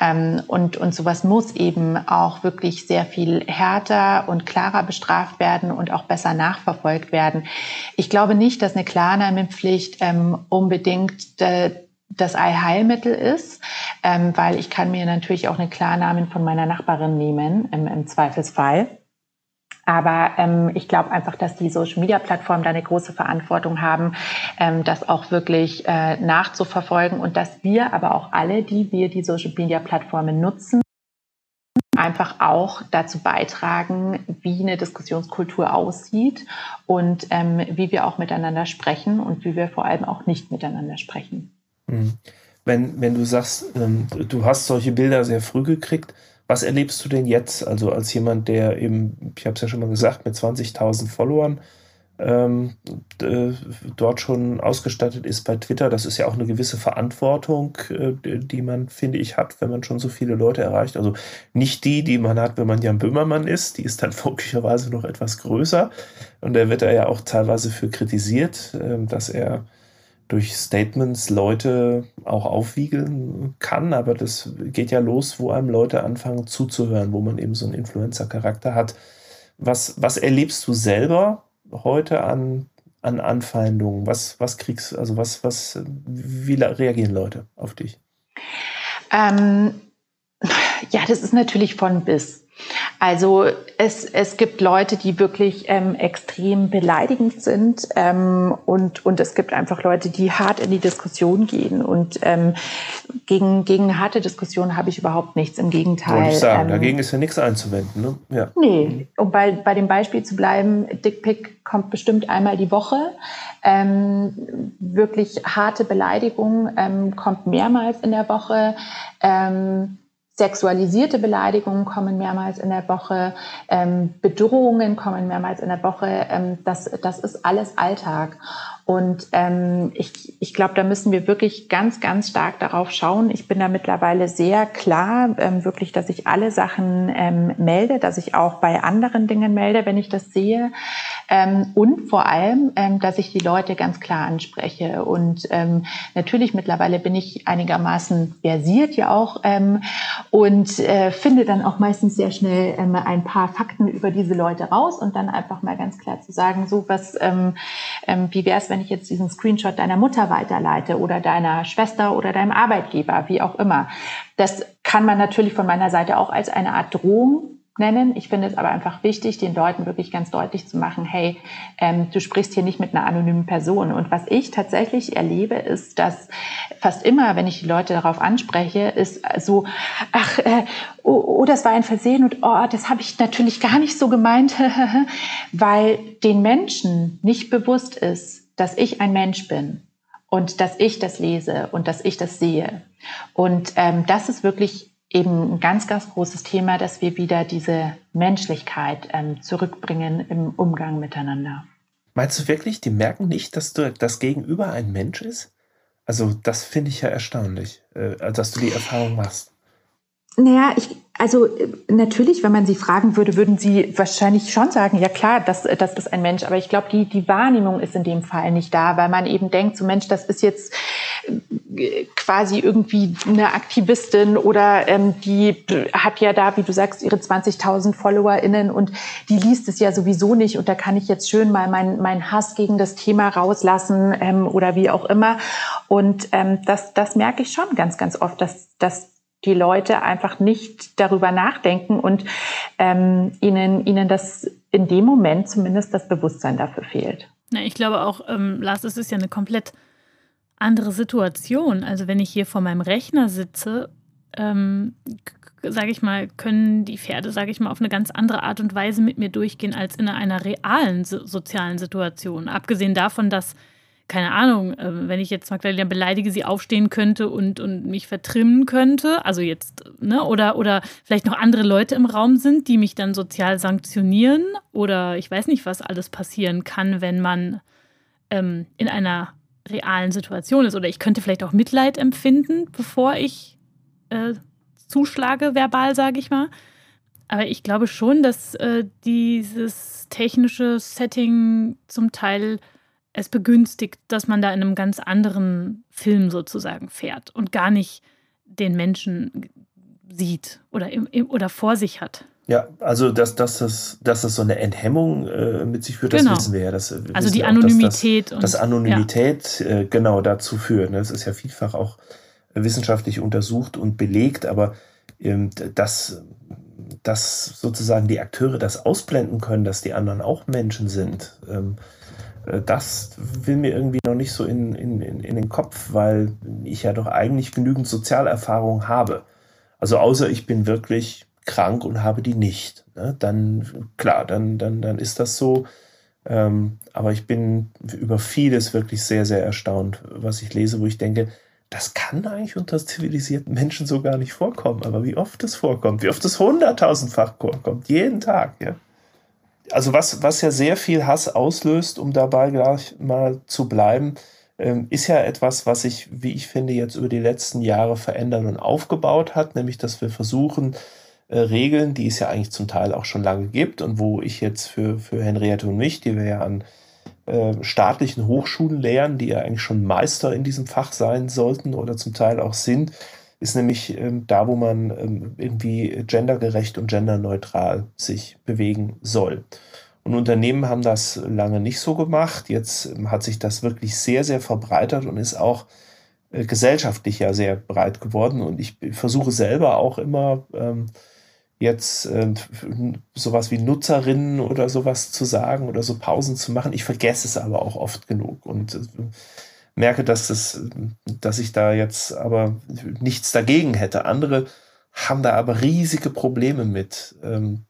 D: Ähm, und, und sowas muss eben auch wirklich sehr viel härter und klarer bestraft werden und auch besser nachverfolgt werden. Ich glaube nicht, dass eine Klarnahmepflicht ähm, unbedingt äh, das Allheilmittel ist, ähm, weil ich kann mir natürlich auch eine Klarnamen von meiner Nachbarin nehmen, im, im Zweifelsfall. Aber ähm, ich glaube einfach, dass die Social-Media-Plattformen da eine große Verantwortung haben, ähm, das auch wirklich äh, nachzuverfolgen und dass wir aber auch alle, die wir die Social-Media-Plattformen nutzen, einfach auch dazu beitragen, wie eine Diskussionskultur aussieht und ähm, wie wir auch miteinander sprechen und wie wir vor allem auch nicht miteinander sprechen.
C: Mhm. Wenn, wenn du sagst, ähm, du hast solche Bilder sehr früh gekriegt, was erlebst du denn jetzt, also als jemand, der eben, ich habe es ja schon mal gesagt, mit 20.000 Followern ähm, äh, dort schon ausgestattet ist bei Twitter? Das ist ja auch eine gewisse Verantwortung, äh, die man, finde ich, hat, wenn man schon so viele Leute erreicht. Also nicht die, die man hat, wenn man Jan Böhmermann ist, die ist dann möglicherweise noch etwas größer. Und da wird er ja auch teilweise für kritisiert, äh, dass er durch Statements Leute auch aufwiegeln kann, aber das geht ja los, wo einem Leute anfangen zuzuhören, wo man eben so einen Influencer-Charakter hat. Was, was erlebst du selber heute an, an Anfeindungen? Was, was kriegst also was, was, wie reagieren Leute auf dich?
D: Ähm, ja, das ist natürlich von bis. Also es, es gibt Leute, die wirklich ähm, extrem beleidigend sind ähm, und, und es gibt einfach Leute, die hart in die Diskussion gehen. Und ähm, gegen, gegen harte Diskussion habe ich überhaupt nichts. Im Gegenteil.
C: Wollte ich sagen, ähm, dagegen ist ja nichts einzuwenden. Ne? Ja.
D: Nee, um bei, bei dem Beispiel zu bleiben, Dickpick kommt bestimmt einmal die Woche. Ähm, wirklich harte Beleidigung ähm, kommt mehrmals in der Woche. Ähm, Sexualisierte Beleidigungen kommen mehrmals in der Woche, ähm, Bedrohungen kommen mehrmals in der Woche. Ähm, das, das ist alles Alltag. Und ähm, ich, ich glaube, da müssen wir wirklich ganz, ganz stark darauf schauen. Ich bin da mittlerweile sehr klar, ähm, wirklich, dass ich alle Sachen ähm, melde, dass ich auch bei anderen Dingen melde, wenn ich das sehe. Ähm, und vor allem, ähm, dass ich die Leute ganz klar anspreche. Und ähm, natürlich mittlerweile bin ich einigermaßen versiert ja auch ähm, und äh, finde dann auch meistens sehr schnell ähm, ein paar Fakten über diese Leute raus und dann einfach mal ganz klar zu sagen, so was, ähm, ähm, wie wäre es, wenn ich jetzt diesen Screenshot deiner Mutter weiterleite oder deiner Schwester oder deinem Arbeitgeber, wie auch immer. Das kann man natürlich von meiner Seite auch als eine Art Drohung nennen. Ich finde es aber einfach wichtig, den Leuten wirklich ganz deutlich zu machen, hey, ähm, du sprichst hier nicht mit einer anonymen Person. Und was ich tatsächlich erlebe, ist, dass fast immer, wenn ich die Leute darauf anspreche, ist so, ach, äh, oh, oh, das war ein Versehen und oh, das habe ich natürlich gar nicht so gemeint, weil den Menschen nicht bewusst ist, dass ich ein Mensch bin und dass ich das lese und dass ich das sehe. Und ähm, das ist wirklich eben ein ganz, ganz großes Thema, dass wir wieder diese Menschlichkeit ähm, zurückbringen im Umgang miteinander.
C: Meinst du wirklich, die merken nicht, dass du das Gegenüber ein Mensch ist? Also das finde ich ja erstaunlich, äh, dass du die Erfahrung machst.
D: Naja, ich, Also natürlich, wenn man Sie fragen würde, würden Sie wahrscheinlich schon sagen, ja klar, das, das ist ein Mensch. Aber ich glaube, die, die Wahrnehmung ist in dem Fall nicht da, weil man eben denkt, so Mensch, das ist jetzt äh, quasi irgendwie eine Aktivistin oder ähm, die hat ja da, wie du sagst, ihre 20.000 FollowerInnen und die liest es ja sowieso nicht und da kann ich jetzt schön mal meinen mein Hass gegen das Thema rauslassen ähm, oder wie auch immer. Und ähm, das, das merke ich schon ganz, ganz oft, dass, dass die Leute einfach nicht darüber nachdenken und ähm, ihnen, ihnen das in dem Moment zumindest das Bewusstsein dafür fehlt.
B: Na, ich glaube auch, ähm, Lars, es ist ja eine komplett andere Situation. Also wenn ich hier vor meinem Rechner sitze, ähm, sage ich mal, können die Pferde, sage ich mal, auf eine ganz andere Art und Weise mit mir durchgehen als in einer realen so sozialen Situation. Abgesehen davon, dass keine Ahnung, äh, wenn ich jetzt Magdalena beleidige, sie aufstehen könnte und, und mich vertrimmen könnte, also jetzt, ne, oder, oder vielleicht noch andere Leute im Raum sind, die mich dann sozial sanktionieren oder ich weiß nicht, was alles passieren kann, wenn man ähm, in einer realen Situation ist. Oder ich könnte vielleicht auch Mitleid empfinden, bevor ich äh, zuschlage, verbal, sage ich mal. Aber ich glaube schon, dass äh, dieses technische Setting zum Teil es begünstigt, dass man da in einem ganz anderen Film sozusagen fährt und gar nicht den Menschen sieht oder, im, oder vor sich hat.
C: Ja, also dass, dass, das, dass das so eine Enthemmung äh, mit sich führt,
B: genau.
C: das wissen wir ja. Das,
B: also die Anonymität.
C: Auch, dass, das, dass Anonymität ja. äh, genau dazu führt. Ne? Das ist ja vielfach auch wissenschaftlich untersucht und belegt, aber ähm, dass, dass sozusagen die Akteure das ausblenden können, dass die anderen auch Menschen sind. Ähm, äh, das will mir irgendwie noch nicht so in, in, in den Kopf, weil ich ja doch eigentlich genügend Sozialerfahrung habe. Also außer ich bin wirklich krank und habe die nicht. Ne? Dann, klar, dann, dann, dann ist das so. Ähm, aber ich bin über vieles wirklich sehr, sehr erstaunt, was ich lese, wo ich denke, das kann eigentlich unter zivilisierten Menschen so gar nicht vorkommen. Aber wie oft es vorkommt, wie oft es hunderttausendfach vorkommt, jeden Tag, ja also was, was ja sehr viel Hass auslöst, um dabei gleich mal zu bleiben, ähm, ist ja etwas, was sich, wie ich finde, jetzt über die letzten Jahre verändert und aufgebaut hat, nämlich dass wir versuchen, äh, Regeln, die es ja eigentlich zum Teil auch schon lange gibt und wo ich jetzt für, für Henriette und mich, die wir ja an äh, staatlichen Hochschulen lehren, die ja eigentlich schon Meister in diesem Fach sein sollten oder zum Teil auch sind, ist nämlich ähm, da, wo man ähm, irgendwie gendergerecht und genderneutral sich bewegen soll. Und Unternehmen haben das lange nicht so gemacht. Jetzt ähm, hat sich das wirklich sehr, sehr verbreitert und ist auch äh, gesellschaftlich ja sehr breit geworden. Und ich versuche selber auch immer ähm, jetzt äh, sowas wie Nutzerinnen oder sowas zu sagen oder so Pausen zu machen. Ich vergesse es aber auch oft genug. Und äh, merke, dass, das, dass ich da jetzt aber nichts dagegen hätte. Andere haben da aber riesige Probleme mit, ähm,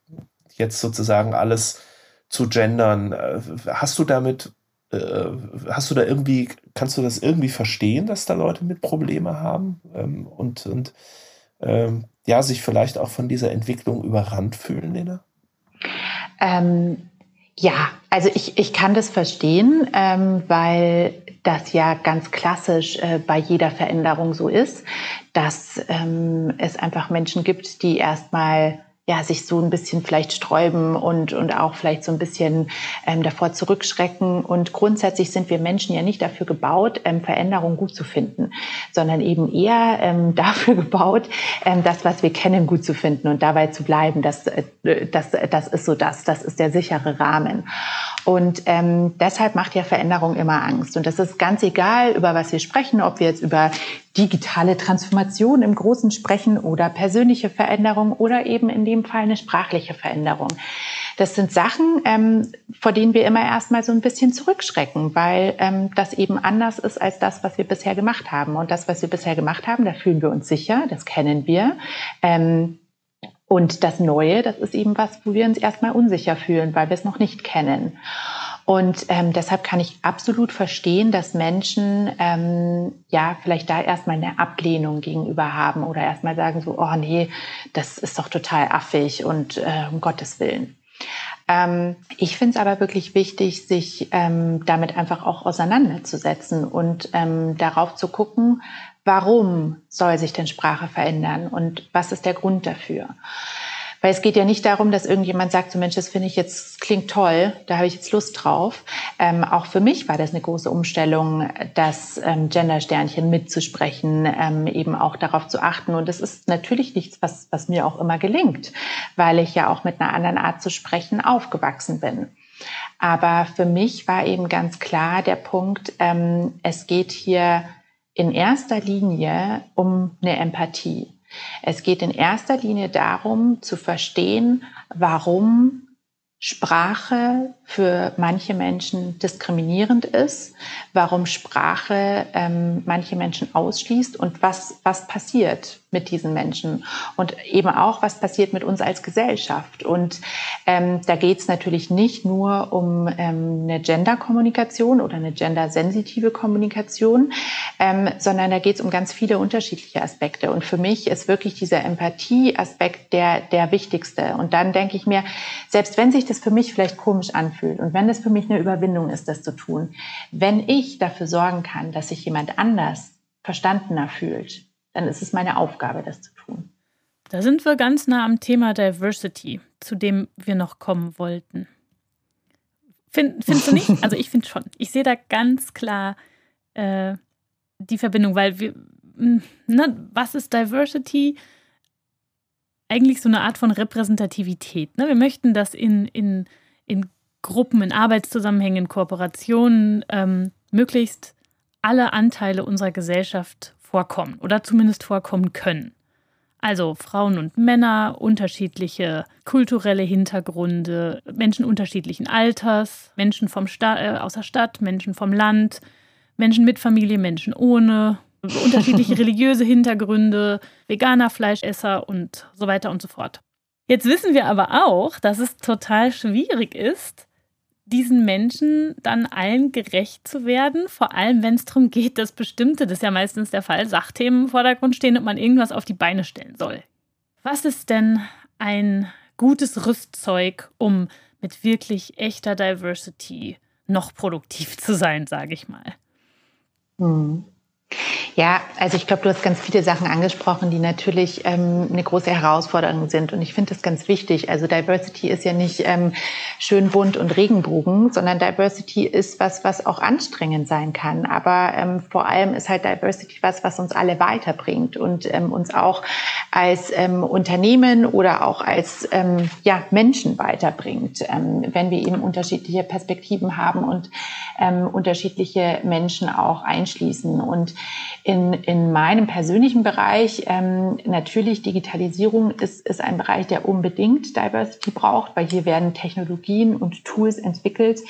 C: jetzt sozusagen alles zu gendern. Äh, hast du damit, äh, hast du da irgendwie, kannst du das irgendwie verstehen, dass da Leute mit Probleme haben ähm, und, und ähm, ja, sich vielleicht auch von dieser Entwicklung überrannt fühlen, Lena?
D: Ähm, ja, also ich, ich kann das verstehen, ähm, weil das ja ganz klassisch äh, bei jeder Veränderung so ist, dass ähm, es einfach Menschen gibt, die erstmal ja, sich so ein bisschen vielleicht sträuben und, und auch vielleicht so ein bisschen ähm, davor zurückschrecken. Und grundsätzlich sind wir Menschen ja nicht dafür gebaut, ähm, Veränderungen gut zu finden, sondern eben eher ähm, dafür gebaut, ähm, das, was wir kennen, gut zu finden und dabei zu bleiben. Das, äh, das, das ist so das, das ist der sichere Rahmen. Und ähm, deshalb macht ja Veränderung immer Angst. Und das ist ganz egal, über was wir sprechen, ob wir jetzt über digitale Transformation im Großen sprechen oder persönliche Veränderung oder eben in dem Fall eine sprachliche Veränderung. Das sind Sachen, ähm, vor denen wir immer erstmal so ein bisschen zurückschrecken, weil ähm, das eben anders ist als das, was wir bisher gemacht haben. Und das, was wir bisher gemacht haben, da fühlen wir uns sicher, das kennen wir. Ähm, und das Neue, das ist eben was, wo wir uns erstmal unsicher fühlen, weil wir es noch nicht kennen. Und ähm, deshalb kann ich absolut verstehen, dass Menschen ähm, ja vielleicht da erstmal eine Ablehnung gegenüber haben oder erstmal sagen so, oh nee, das ist doch total affig und äh, um Gottes Willen. Ähm, ich finde es aber wirklich wichtig, sich ähm, damit einfach auch auseinanderzusetzen und ähm, darauf zu gucken, warum soll sich denn Sprache verändern und was ist der Grund dafür? Weil es geht ja nicht darum, dass irgendjemand sagt, so Mensch, das finde ich jetzt, klingt toll, da habe ich jetzt Lust drauf. Ähm, auch für mich war das eine große Umstellung, das ähm, Gender-Sternchen mitzusprechen, ähm, eben auch darauf zu achten. Und das ist natürlich nichts, was, was mir auch immer gelingt, weil ich ja auch mit einer anderen Art zu sprechen aufgewachsen bin. Aber für mich war eben ganz klar der Punkt, ähm, es geht hier in erster Linie um eine Empathie. Es geht in erster Linie darum zu verstehen, warum Sprache für manche Menschen diskriminierend ist, warum Sprache ähm, manche Menschen ausschließt und was, was passiert mit diesen Menschen und eben auch, was passiert mit uns als Gesellschaft. Und ähm, da geht es natürlich nicht nur um ähm, eine Gender-Kommunikation oder eine gendersensitive Kommunikation, ähm, sondern da geht es um ganz viele unterschiedliche Aspekte. Und für mich ist wirklich dieser Empathie-Aspekt der, der wichtigste. Und dann denke ich mir, selbst wenn sich das für mich vielleicht komisch anfühlt und wenn es für mich eine Überwindung ist, das zu tun, wenn ich dafür sorgen kann, dass sich jemand anders verstandener fühlt, dann ist es meine Aufgabe, das zu tun.
B: Da sind wir ganz nah am Thema Diversity, zu dem wir noch kommen wollten. Find, findest du nicht? Also ich finde schon. Ich sehe da ganz klar äh, die Verbindung, weil wir, ne, was ist Diversity? Eigentlich so eine Art von Repräsentativität. Ne? Wir möchten, dass in, in, in Gruppen, in Arbeitszusammenhängen, in Kooperationen ähm, möglichst alle Anteile unserer Gesellschaft vorkommen oder zumindest vorkommen können. Also Frauen und Männer, unterschiedliche kulturelle Hintergründe, Menschen unterschiedlichen Alters, Menschen vom Sta äh, aus der Stadt, Menschen vom Land, Menschen mit Familie, Menschen ohne, unterschiedliche religiöse Hintergründe, veganer Fleischesser und so weiter und so fort. Jetzt wissen wir aber auch, dass es total schwierig ist, diesen Menschen dann allen gerecht zu werden, vor allem wenn es darum geht, dass bestimmte, das ist ja meistens der Fall, Sachthemen im Vordergrund stehen und man irgendwas auf die Beine stellen soll. Was ist denn ein gutes Rüstzeug, um mit wirklich echter Diversity noch produktiv zu sein, sage ich mal?
D: Hm. Ja, also ich glaube, du hast ganz viele Sachen angesprochen, die natürlich ähm, eine große Herausforderung sind. Und ich finde das ganz wichtig. Also Diversity ist ja nicht ähm, schön bunt und Regenbogen, sondern Diversity ist was, was auch anstrengend sein kann. Aber ähm, vor allem ist halt Diversity was, was uns alle weiterbringt und ähm, uns auch als ähm, Unternehmen oder auch als ähm, ja, Menschen weiterbringt, ähm, wenn wir eben unterschiedliche Perspektiven haben und ähm, unterschiedliche Menschen auch einschließen. Und in, in meinem persönlichen Bereich, ähm, natürlich Digitalisierung ist, ist ein Bereich, der unbedingt Diversity braucht, weil hier werden Technologien und Tools entwickelt,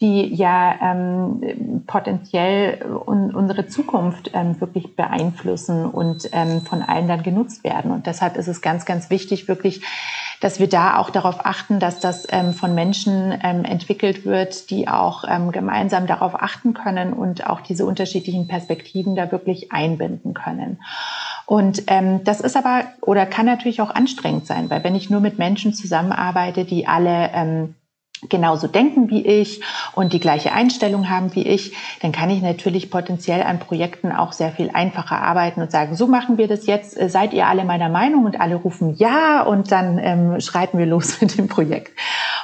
D: die ja ähm, potenziell un unsere Zukunft ähm, wirklich beeinflussen und ähm, von allen dann genutzt werden. Und deshalb ist es ganz, ganz wichtig, wirklich dass wir da auch darauf achten, dass das ähm, von Menschen ähm, entwickelt wird, die auch ähm, gemeinsam darauf achten können und auch diese unterschiedlichen Perspektiven da wirklich einbinden können. Und ähm, das ist aber oder kann natürlich auch anstrengend sein, weil wenn ich nur mit Menschen zusammenarbeite, die alle ähm, genauso denken wie ich und die gleiche Einstellung haben wie ich, dann kann ich natürlich potenziell an Projekten auch sehr viel einfacher arbeiten und sagen, so machen wir das jetzt, äh, seid ihr alle meiner Meinung und alle rufen ja und dann ähm, schreiten wir los mit dem Projekt.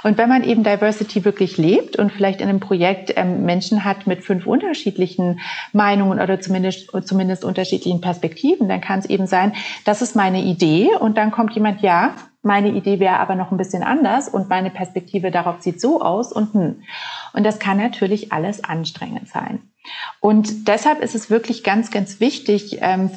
D: Und wenn man eben Diversity wirklich lebt und vielleicht in einem Projekt ähm, Menschen hat mit fünf unterschiedlichen Meinungen oder zumindest, zumindest unterschiedlichen Perspektiven, dann kann es eben sein, das ist meine Idee und dann kommt jemand, ja, meine Idee wäre aber noch ein bisschen anders und meine Perspektive darauf sieht so aus und hm. Und das kann natürlich alles anstrengend sein. Und deshalb ist es wirklich ganz, ganz wichtig, ähm,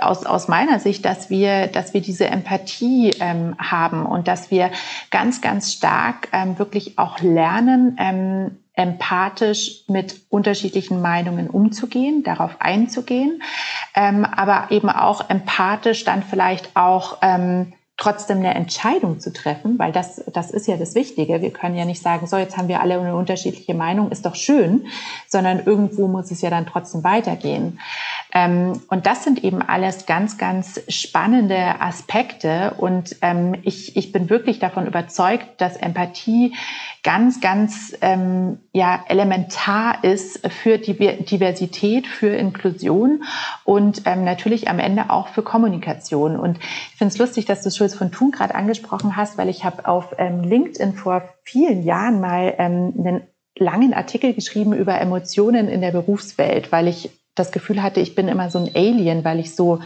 D: aus, aus meiner Sicht, dass wir, dass wir diese Empathie ähm, haben und dass wir ganz, ganz stark ähm, wirklich auch lernen, ähm, empathisch mit unterschiedlichen Meinungen umzugehen, darauf einzugehen, ähm, aber eben auch empathisch dann vielleicht auch ähm, trotzdem eine Entscheidung zu treffen, weil das, das ist ja das Wichtige. Wir können ja nicht sagen, so, jetzt haben wir alle eine unterschiedliche Meinung, ist doch schön, sondern irgendwo muss es ja dann trotzdem weitergehen. Ähm, und das sind eben alles ganz, ganz spannende Aspekte. Und ähm, ich, ich bin wirklich davon überzeugt, dass Empathie ganz, ganz ähm, ja, elementar ist für Diversität, für Inklusion und ähm, natürlich am Ende auch für Kommunikation. Und ich finde es lustig, dass du Schulz von Thun gerade angesprochen hast, weil ich habe auf ähm, LinkedIn vor vielen Jahren mal ähm, einen langen Artikel geschrieben über Emotionen in der Berufswelt, weil ich das Gefühl hatte, ich bin immer so ein Alien, weil ich so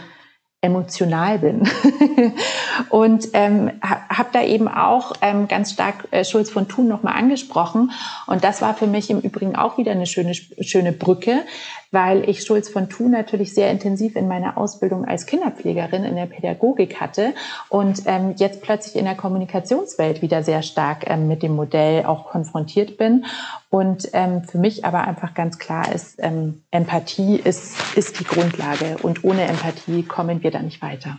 D: emotional bin. und ähm, habe da eben auch ähm, ganz stark äh, Schulz von Thun nochmal angesprochen. Und das war für mich im Übrigen auch wieder eine schöne, schöne Brücke, weil ich Schulz von Thun natürlich sehr intensiv in meiner Ausbildung als Kinderpflegerin in der Pädagogik hatte und ähm, jetzt plötzlich in der Kommunikationswelt wieder sehr stark ähm, mit dem Modell auch konfrontiert bin. Und ähm, für mich aber einfach ganz klar ist, ähm, Empathie ist, ist die Grundlage und ohne Empathie kommen wir da nicht weiter.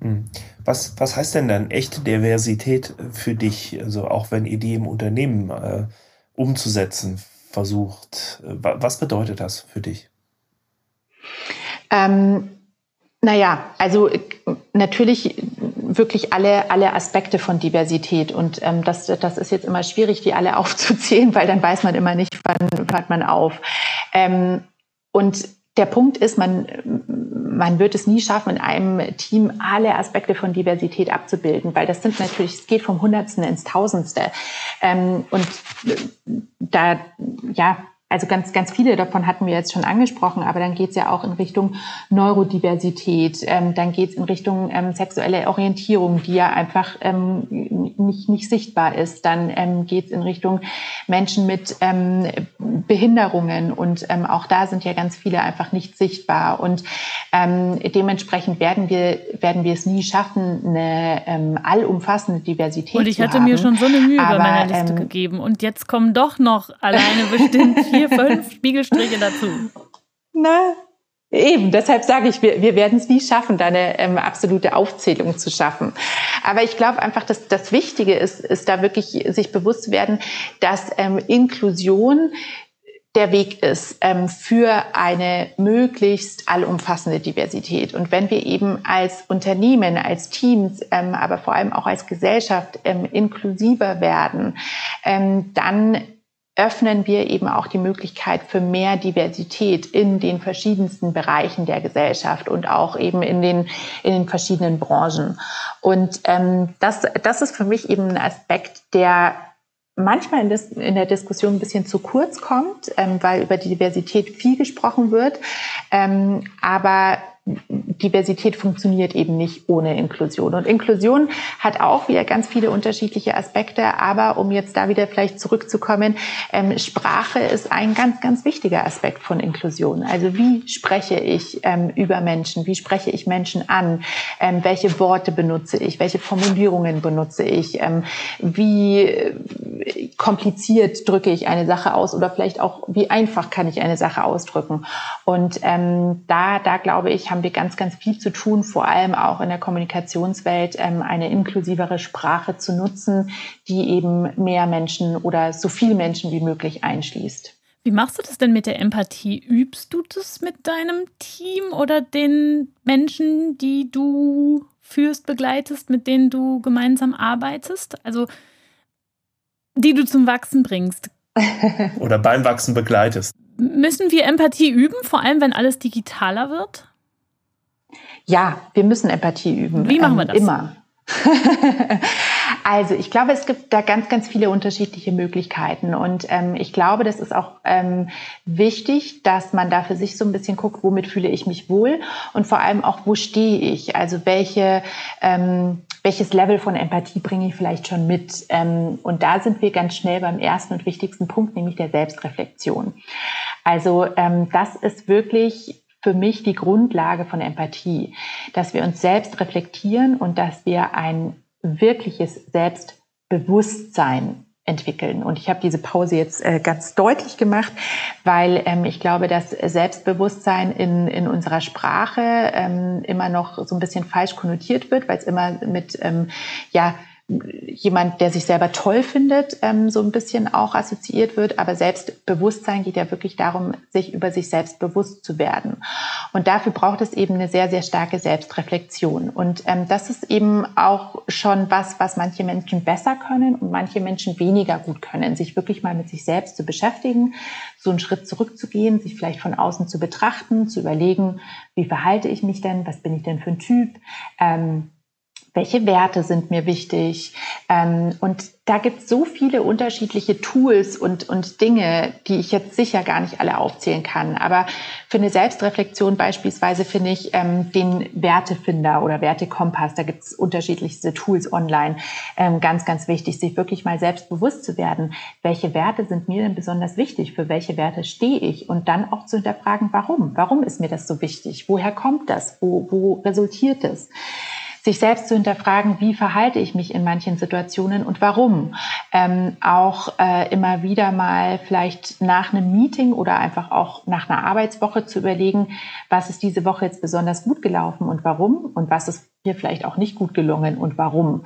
C: Hm. Was, was heißt denn dann echte Diversität für dich, also auch wenn ihr die im Unternehmen äh, umzusetzen versucht. Was bedeutet das für dich?
D: Ähm, naja, also natürlich wirklich alle, alle Aspekte von Diversität. Und ähm, das, das ist jetzt immer schwierig, die alle aufzuzählen, weil dann weiß man immer nicht, wann hört man auf. Ähm, und der Punkt ist, man, man wird es nie schaffen, in einem Team alle Aspekte von Diversität abzubilden, weil das sind natürlich, es geht vom Hundertsten ins Tausendste. Ähm, und da, ja, also ganz, ganz viele davon hatten wir jetzt schon angesprochen, aber dann geht es ja auch in Richtung Neurodiversität, ähm, dann geht es in Richtung ähm, sexuelle Orientierung, die ja einfach ähm, nicht, nicht sichtbar ist. Dann ähm, geht es in Richtung Menschen mit ähm, Behinderungen und ähm, auch da sind ja ganz viele einfach nicht sichtbar. Und ähm, dementsprechend werden wir, werden wir es nie schaffen, eine ähm, allumfassende Diversität zu haben.
B: Und ich hatte mir schon so eine Mühe aber, bei meiner Liste ähm, gegeben. Und jetzt kommen doch noch alleine bestimmt vier vier, fünf Spiegelstriche dazu.
D: Na, Eben, deshalb sage ich, wir, wir werden es nie schaffen, da eine ähm, absolute Aufzählung zu schaffen. Aber ich glaube einfach, dass das Wichtige ist, ist da wirklich sich bewusst werden, dass ähm, Inklusion der Weg ist ähm, für eine möglichst allumfassende Diversität. Und wenn wir eben als Unternehmen, als Teams, ähm, aber vor allem auch als Gesellschaft ähm, inklusiver werden, ähm, dann öffnen wir eben auch die Möglichkeit für mehr Diversität in den verschiedensten Bereichen der Gesellschaft und auch eben in den, in den verschiedenen Branchen. Und ähm, das, das ist für mich eben ein Aspekt, der manchmal in, des, in der Diskussion ein bisschen zu kurz kommt, ähm, weil über die Diversität viel gesprochen wird. Ähm, aber Diversität funktioniert eben nicht ohne Inklusion. Und Inklusion hat auch wieder ganz viele unterschiedliche Aspekte. Aber um jetzt da wieder vielleicht zurückzukommen, ähm, Sprache ist ein ganz, ganz wichtiger Aspekt von Inklusion. Also wie spreche ich ähm, über Menschen? Wie spreche ich Menschen an? Ähm, welche Worte benutze ich? Welche Formulierungen benutze ich? Ähm, wie äh, kompliziert drücke ich eine Sache aus? Oder vielleicht auch, wie einfach kann ich eine Sache ausdrücken? Und ähm, da, da glaube ich, haben wir ganz, ganz viel zu tun, vor allem auch in der Kommunikationswelt, ähm, eine inklusivere Sprache zu nutzen, die eben mehr Menschen oder so viele Menschen wie möglich einschließt.
B: Wie machst du das denn mit der Empathie? Übst du das mit deinem Team oder den Menschen, die du führst, begleitest, mit denen du gemeinsam arbeitest? Also die du zum Wachsen bringst.
C: Oder beim Wachsen begleitest.
B: Müssen wir Empathie üben, vor allem wenn alles digitaler wird?
D: Ja, wir müssen Empathie üben.
B: Wie machen wir ähm, das?
D: Immer. also ich glaube, es gibt da ganz, ganz viele unterschiedliche Möglichkeiten. Und ähm, ich glaube, das ist auch ähm, wichtig, dass man da für sich so ein bisschen guckt, womit fühle ich mich wohl und vor allem auch, wo stehe ich? Also welche, ähm, welches Level von Empathie bringe ich vielleicht schon mit? Ähm, und da sind wir ganz schnell beim ersten und wichtigsten Punkt, nämlich der Selbstreflexion. Also ähm, das ist wirklich für mich die Grundlage von Empathie, dass wir uns selbst reflektieren und dass wir ein wirkliches Selbstbewusstsein entwickeln. Und ich habe diese Pause jetzt äh, ganz deutlich gemacht, weil ähm, ich glaube, dass Selbstbewusstsein in, in unserer Sprache ähm, immer noch so ein bisschen falsch konnotiert wird, weil es immer mit ähm, ja jemand, der sich selber toll findet, ähm, so ein bisschen auch assoziiert wird. Aber Selbstbewusstsein geht ja wirklich darum, sich über sich selbst bewusst zu werden. Und dafür braucht es eben eine sehr, sehr starke Selbstreflexion. Und ähm, das ist eben auch schon was, was manche Menschen besser können und manche Menschen weniger gut können, sich wirklich mal mit sich selbst zu beschäftigen, so einen Schritt zurückzugehen, sich vielleicht von außen zu betrachten, zu überlegen, wie verhalte ich mich denn, was bin ich denn für ein Typ, ähm, welche Werte sind mir wichtig. Ähm, und da gibt es so viele unterschiedliche Tools und, und Dinge, die ich jetzt sicher gar nicht alle aufzählen kann. Aber für eine Selbstreflexion beispielsweise finde ich ähm, den Wertefinder oder Wertekompass, da gibt es unterschiedlichste Tools online, ähm, ganz, ganz wichtig, sich wirklich mal selbst bewusst zu werden, welche Werte sind mir denn besonders wichtig, für welche Werte stehe ich und dann auch zu hinterfragen, warum? Warum ist mir das so wichtig? Woher kommt das? Wo, wo resultiert es? Sich selbst zu hinterfragen, wie verhalte ich mich in manchen Situationen und warum. Ähm, auch äh, immer wieder mal vielleicht nach einem Meeting oder einfach auch nach einer Arbeitswoche zu überlegen, was ist diese Woche jetzt besonders gut gelaufen und warum und was ist hier vielleicht auch nicht gut gelungen und warum.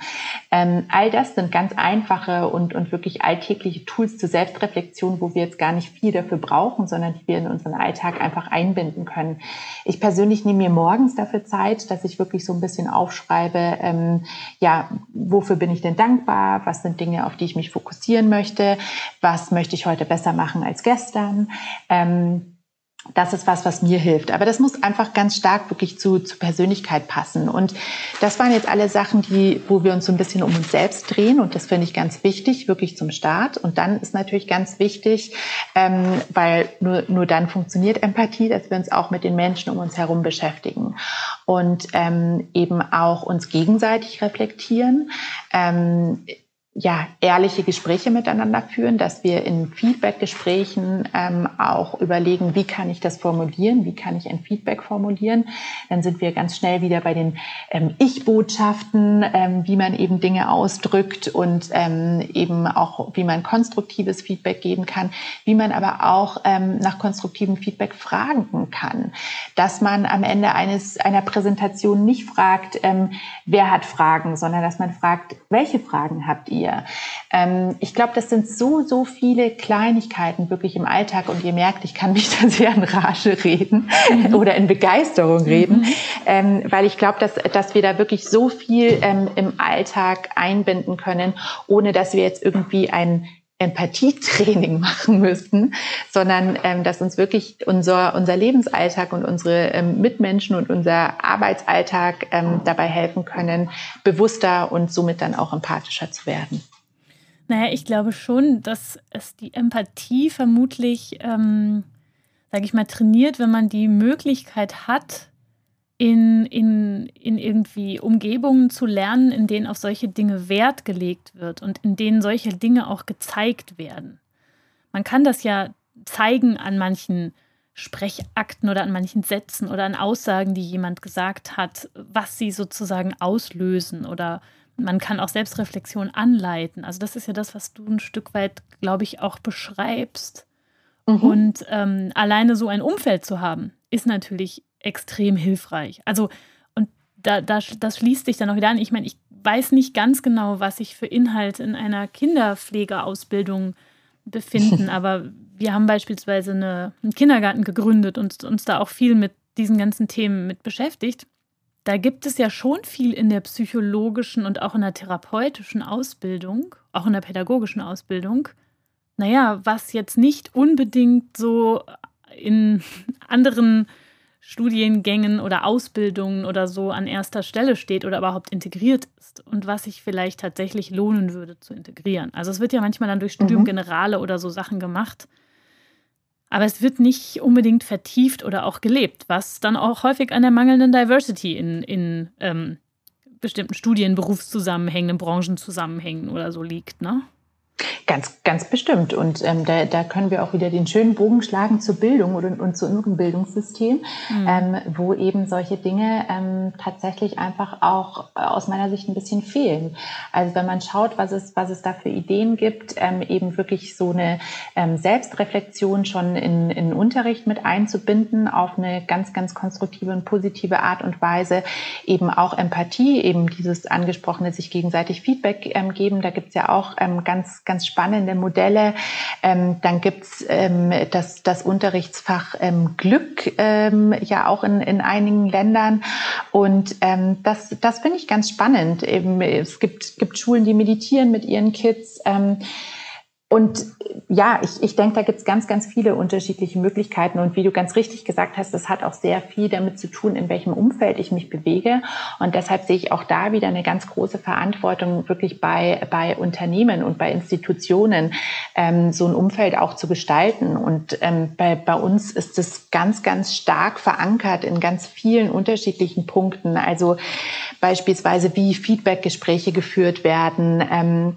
D: Ähm, all das sind ganz einfache und, und wirklich alltägliche Tools zur Selbstreflexion, wo wir jetzt gar nicht viel dafür brauchen, sondern die wir in unseren Alltag einfach einbinden können. Ich persönlich nehme mir morgens dafür Zeit, dass ich wirklich so ein bisschen aufschreibe, ähm, ja, wofür bin ich denn dankbar? Was sind Dinge, auf die ich mich fokussieren möchte? Was möchte ich heute besser machen als gestern? Ähm, das ist was, was mir hilft. Aber das muss einfach ganz stark wirklich zu, zu Persönlichkeit passen. Und das waren jetzt alle Sachen, die, wo wir uns so ein bisschen um uns selbst drehen. Und das finde ich ganz wichtig, wirklich zum Start. Und dann ist natürlich ganz wichtig, ähm, weil nur, nur dann funktioniert Empathie, dass wir uns auch mit den Menschen um uns herum beschäftigen und ähm, eben auch uns gegenseitig reflektieren. Ähm, ja, ehrliche Gespräche miteinander führen, dass wir in Feedback-Gesprächen ähm, auch überlegen, wie kann ich das formulieren, wie kann ich ein Feedback formulieren. Dann sind wir ganz schnell wieder bei den ähm, Ich-Botschaften, ähm, wie man eben Dinge ausdrückt und ähm, eben auch, wie man konstruktives Feedback geben kann, wie man aber auch ähm, nach konstruktivem Feedback fragen kann. Dass man am Ende eines einer Präsentation nicht fragt, ähm, wer hat Fragen, sondern dass man fragt, welche Fragen habt ihr? Wir. Ähm, ich glaube, das sind so, so viele Kleinigkeiten wirklich im Alltag und ihr merkt, ich kann mich da sehr in Rage reden mhm. oder in Begeisterung reden, mhm. ähm, weil ich glaube, dass, dass wir da wirklich so viel ähm, im Alltag einbinden können, ohne dass wir jetzt irgendwie ein Empathietraining machen müssten, sondern ähm, dass uns wirklich unser, unser Lebensalltag und unsere ähm, Mitmenschen und unser Arbeitsalltag ähm, dabei helfen können, bewusster und somit dann auch empathischer zu werden.
B: Naja, ich glaube schon, dass es die Empathie vermutlich, ähm, sage ich mal, trainiert, wenn man die Möglichkeit hat, in, in, in irgendwie Umgebungen zu lernen, in denen auf solche Dinge Wert gelegt wird und in denen solche Dinge auch gezeigt werden. Man kann das ja zeigen an manchen Sprechakten oder an manchen Sätzen oder an Aussagen, die jemand gesagt hat, was sie sozusagen auslösen oder man kann auch Selbstreflexion anleiten. Also das ist ja das, was du ein Stück weit, glaube ich, auch beschreibst. Mhm. Und ähm, alleine so ein Umfeld zu haben, ist natürlich extrem hilfreich. Also, und da, da, das schließt sich dann auch wieder an. Ich meine, ich weiß nicht ganz genau, was sich für Inhalte in einer Kinderpflegeausbildung befinden, aber wir haben beispielsweise eine, einen Kindergarten gegründet und uns da auch viel mit diesen ganzen Themen mit beschäftigt. Da gibt es ja schon viel in der psychologischen und auch in der therapeutischen Ausbildung, auch in der pädagogischen Ausbildung. Naja, was jetzt nicht unbedingt so in anderen Studiengängen oder Ausbildungen oder so an erster Stelle steht oder überhaupt integriert ist und was sich vielleicht tatsächlich lohnen würde zu integrieren. Also es wird ja manchmal dann durch Studium mhm. Generale oder so Sachen gemacht, aber es wird nicht unbedingt vertieft oder auch gelebt, was dann auch häufig an der mangelnden Diversity in, in ähm, bestimmten Studien, Berufszusammenhängen, Branchenzusammenhängen oder so liegt, ne?
D: Ganz, ganz bestimmt. Und ähm, da, da können wir auch wieder den schönen Bogen schlagen zur Bildung und, und zu unserem Bildungssystem, mhm. ähm, wo eben solche Dinge ähm, tatsächlich einfach auch äh, aus meiner Sicht ein bisschen fehlen. Also wenn man schaut, was es, was es da für Ideen gibt, ähm, eben wirklich so eine ähm, Selbstreflexion schon in, in Unterricht mit einzubinden auf eine ganz, ganz konstruktive und positive Art und Weise, eben auch Empathie, eben dieses angesprochene sich gegenseitig Feedback ähm, geben. Da gibt's ja auch ähm, ganz ganz spannende Modelle. Ähm, dann gibt's ähm, das, das Unterrichtsfach ähm, Glück ähm, ja auch in, in einigen Ländern. Und ähm, das, das finde ich ganz spannend. Eben, es gibt, gibt Schulen, die meditieren mit ihren Kids. Ähm, und ja, ich, ich denke, da gibt es ganz, ganz viele unterschiedliche Möglichkeiten. Und wie du ganz richtig gesagt hast, das hat auch sehr viel damit zu tun, in welchem Umfeld ich mich bewege. Und deshalb sehe ich auch da wieder eine ganz große Verantwortung, wirklich bei, bei Unternehmen und bei Institutionen ähm, so ein Umfeld auch zu gestalten. Und ähm, bei, bei uns ist es ganz, ganz stark verankert in ganz vielen unterschiedlichen Punkten. Also beispielsweise, wie Feedbackgespräche geführt werden. Ähm,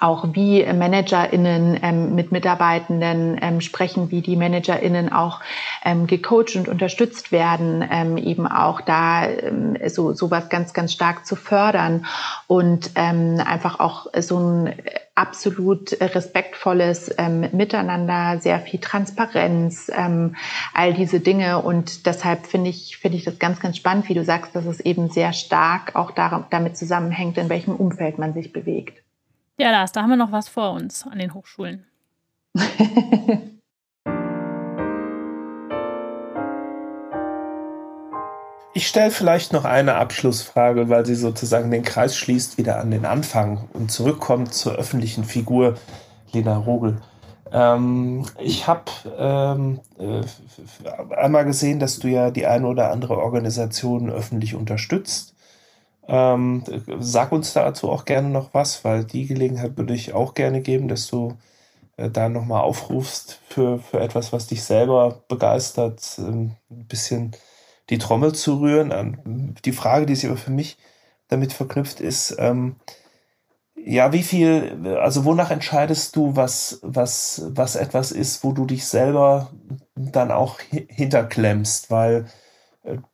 D: auch wie ManagerInnen ähm, mit Mitarbeitenden ähm, sprechen, wie die ManagerInnen auch ähm, gecoacht und unterstützt werden, ähm, eben auch da ähm, so sowas ganz, ganz stark zu fördern und ähm, einfach auch so ein absolut respektvolles ähm, Miteinander, sehr viel Transparenz, ähm, all diese Dinge. Und deshalb finde ich, finde ich das ganz, ganz spannend, wie du sagst, dass es eben sehr stark auch damit zusammenhängt, in welchem Umfeld man sich bewegt.
B: Ja, Lars, da haben wir noch was vor uns an den Hochschulen.
C: Ich stelle vielleicht noch eine Abschlussfrage, weil sie sozusagen den Kreis schließt wieder an den Anfang und zurückkommt zur öffentlichen Figur Lena Rogel. Ähm, ich habe ähm, äh, einmal gesehen, dass du ja die eine oder andere Organisation öffentlich unterstützt. Ähm, sag uns dazu auch gerne noch was, weil die Gelegenheit würde ich auch gerne geben, dass du äh, da nochmal aufrufst für, für etwas, was dich selber begeistert, ähm, ein bisschen die Trommel zu rühren. Die Frage, die sich aber für mich damit verknüpft ist, ähm, ja, wie viel, also wonach entscheidest du, was, was, was etwas ist, wo du dich selber dann auch hinterklemmst, weil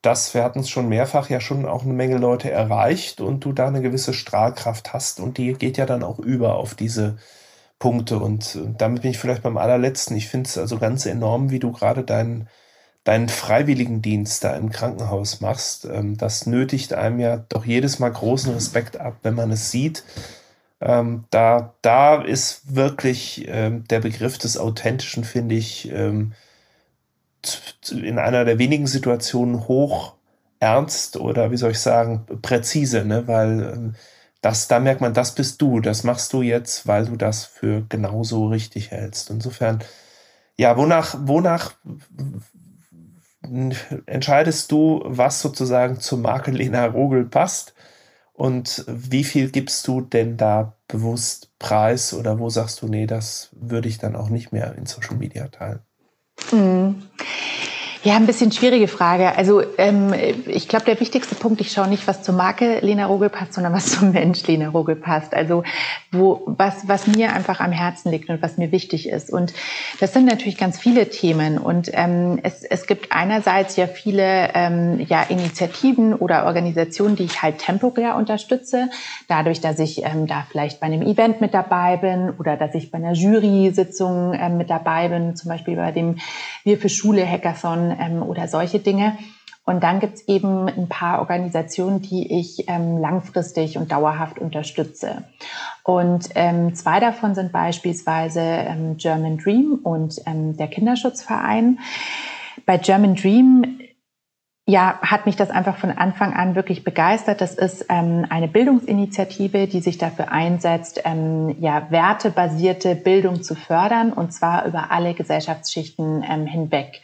C: das, wir hatten es schon mehrfach ja schon auch eine Menge Leute erreicht und du da eine gewisse Strahlkraft hast und die geht ja dann auch über auf diese Punkte und damit bin ich vielleicht beim allerletzten. Ich finde es also ganz enorm, wie du gerade deinen deinen Freiwilligendienst da im Krankenhaus machst. Ähm, das nötigt einem ja doch jedes Mal großen Respekt ab, wenn man es sieht. Ähm, da, da ist wirklich ähm, der Begriff des Authentischen, finde ich, in einer der wenigen Situationen hoch ernst oder wie soll ich sagen, präzise, ne? weil ähm, das, da merkt man, das bist du, das machst du jetzt, weil du das für genauso richtig hältst. Insofern, ja, wonach, wonach entscheidest du, was sozusagen zur Marke Lena Rogel passt und wie viel gibst du denn da bewusst preis oder wo sagst du, nee, das würde ich dann auch nicht mehr in Social Media teilen?
D: Mhm. Ja, ein bisschen schwierige Frage. Also ähm, ich glaube, der wichtigste Punkt, ich schaue nicht, was zur Marke Lena Rogel passt, sondern was zum Mensch Lena Rogel passt. Also wo was, was mir einfach am Herzen liegt und was mir wichtig ist. Und das sind natürlich ganz viele Themen. Und ähm, es, es gibt einerseits ja viele ähm, ja, Initiativen oder Organisationen, die ich halt temporär unterstütze. Dadurch, dass ich ähm, da vielleicht bei einem Event mit dabei bin oder dass ich bei einer Jury-Sitzung ähm, mit dabei bin, zum Beispiel bei dem Wir für Schule Hackathon ähm, oder solche Dinge. Und dann gibt's eben ein paar Organisationen, die ich ähm, langfristig und dauerhaft unterstütze. Und ähm, zwei davon sind beispielsweise ähm, German Dream und ähm, der Kinderschutzverein. Bei German Dream ja, hat mich das einfach von Anfang an wirklich begeistert. Das ist ähm, eine Bildungsinitiative, die sich dafür einsetzt, ähm, ja, wertebasierte Bildung zu fördern und zwar über alle Gesellschaftsschichten ähm, hinweg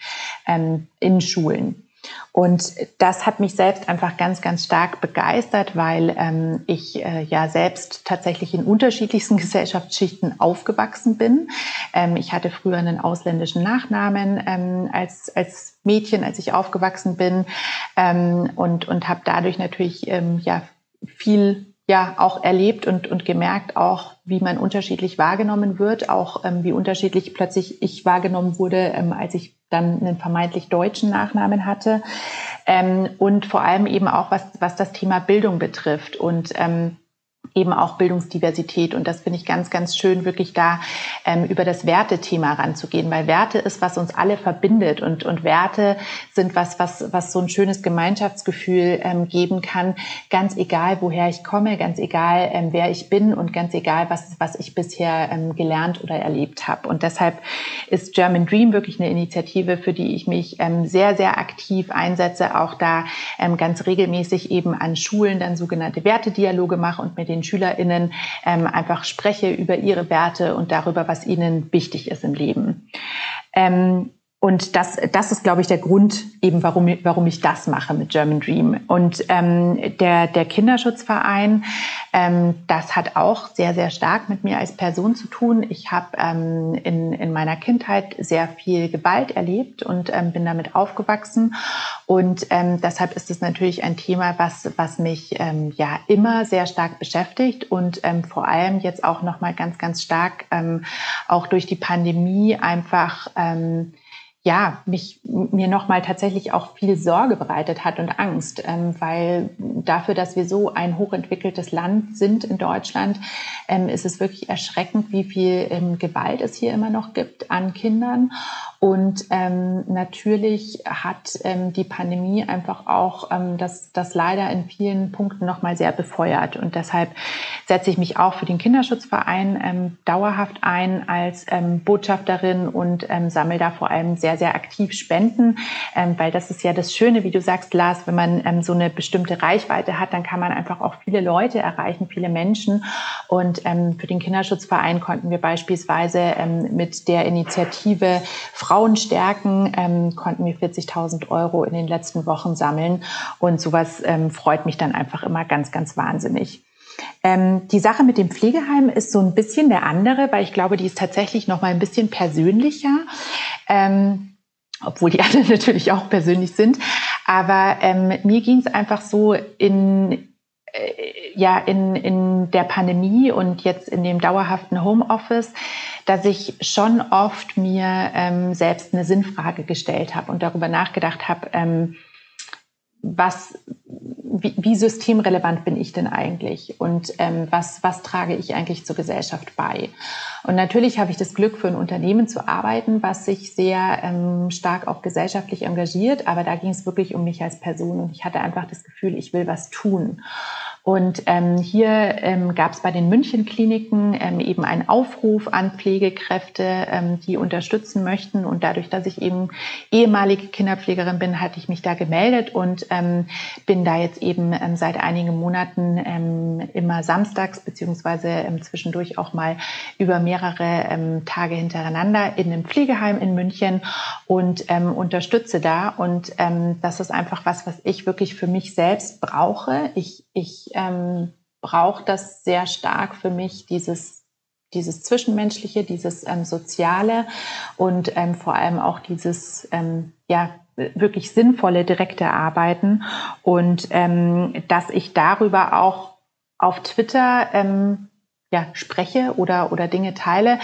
D: ähm, in Schulen. Und das hat mich selbst einfach ganz, ganz stark begeistert, weil ähm, ich äh, ja selbst tatsächlich in unterschiedlichsten Gesellschaftsschichten aufgewachsen bin. Ähm, ich hatte früher einen ausländischen Nachnamen ähm, als, als Mädchen, als ich aufgewachsen bin ähm, und, und habe dadurch natürlich ähm, ja viel ja auch erlebt und, und gemerkt auch, wie man unterschiedlich wahrgenommen wird, auch ähm, wie unterschiedlich plötzlich ich wahrgenommen wurde, ähm, als ich dann einen vermeintlich deutschen Nachnamen hatte. Ähm, und vor allem eben auch, was, was das Thema Bildung betrifft. Und ähm, eben auch Bildungsdiversität. Und das finde ich ganz, ganz schön, wirklich da ähm, über das Wertethema ranzugehen, weil Werte ist, was uns alle verbindet und, und Werte sind was, was, was so ein schönes Gemeinschaftsgefühl ähm, geben kann, ganz egal, woher ich komme, ganz egal, ähm, wer ich bin und ganz egal, was, was ich bisher ähm, gelernt oder erlebt habe. Und deshalb ist German Dream wirklich eine Initiative, für die ich mich ähm, sehr, sehr aktiv einsetze, auch da ähm, ganz regelmäßig eben an Schulen dann sogenannte Wertedialoge mache und mit den SchülerInnen ähm, einfach spreche über ihre Werte und darüber, was ihnen wichtig ist im Leben. Ähm, und das, das ist, glaube ich, der Grund eben, warum, warum ich das mache mit German Dream. Und ähm, der, der Kinderschutzverein, ähm, das hat auch sehr, sehr stark mit mir als Person zu tun. Ich habe ähm, in, in meiner Kindheit sehr viel Gewalt erlebt und ähm, bin damit aufgewachsen. Und ähm, deshalb ist es natürlich ein Thema, was, was mich ähm, ja immer sehr stark beschäftigt und ähm, vor allem jetzt auch nochmal ganz, ganz stark ähm, auch durch die Pandemie einfach ähm, ja, mich, mir nochmal tatsächlich auch viel Sorge bereitet hat und Angst, ähm, weil dafür, dass wir so ein hochentwickeltes Land sind in Deutschland, ähm, ist es wirklich erschreckend, wie viel ähm, Gewalt es hier immer noch gibt an Kindern. Und ähm, natürlich hat ähm, die Pandemie einfach auch ähm, das, das leider in vielen Punkten nochmal sehr befeuert. Und deshalb setze ich mich auch für den Kinderschutzverein ähm, dauerhaft ein als ähm, Botschafterin und ähm, sammle da vor allem sehr, sehr aktiv Spenden, ähm, weil das ist ja das Schöne, wie du sagst, Lars, wenn man ähm, so eine bestimmte Reichweite hat, dann kann man einfach auch viele Leute erreichen, viele Menschen. Und ähm, für den Kinderschutzverein konnten wir beispielsweise ähm, mit der Initiative Frauen stärken, ähm, konnten wir 40.000 Euro in den letzten Wochen sammeln. Und sowas ähm, freut mich dann einfach immer ganz, ganz wahnsinnig. Ähm, die Sache mit dem Pflegeheim ist so ein bisschen der andere, weil ich glaube, die ist tatsächlich noch mal ein bisschen persönlicher. Ähm, obwohl die anderen natürlich auch persönlich sind. Aber ähm, mir ging es einfach so in ja in, in der Pandemie und jetzt in dem dauerhaften Homeoffice, dass ich schon oft mir ähm, selbst eine Sinnfrage gestellt habe und darüber nachgedacht habe, ähm, was, wie, wie systemrelevant bin ich denn eigentlich und ähm, was, was trage ich eigentlich zur Gesellschaft bei? Und natürlich habe ich das Glück, für ein Unternehmen zu arbeiten, was sich sehr ähm, stark auch gesellschaftlich engagiert, aber da ging es wirklich um mich als Person und ich hatte einfach das Gefühl, ich will was tun. Und ähm, hier ähm, gab es bei den München-Kliniken ähm, eben einen Aufruf an Pflegekräfte, ähm, die unterstützen möchten. Und dadurch, dass ich eben ehemalige Kinderpflegerin bin, hatte ich mich da gemeldet und ähm, bin da jetzt eben ähm, seit einigen Monaten ähm, immer samstags beziehungsweise ähm, zwischendurch auch mal über mehrere ähm, Tage hintereinander in einem Pflegeheim in München und ähm, unterstütze da. Und ähm, das ist einfach was, was ich wirklich für mich selbst brauche. Ich, ich ähm, brauche das sehr stark für mich, dieses, dieses Zwischenmenschliche, dieses ähm, Soziale und ähm, vor allem auch dieses, ähm, ja, wirklich sinnvolle, direkte Arbeiten. Und ähm, dass ich darüber auch auf Twitter ähm, ja, spreche oder, oder Dinge teile,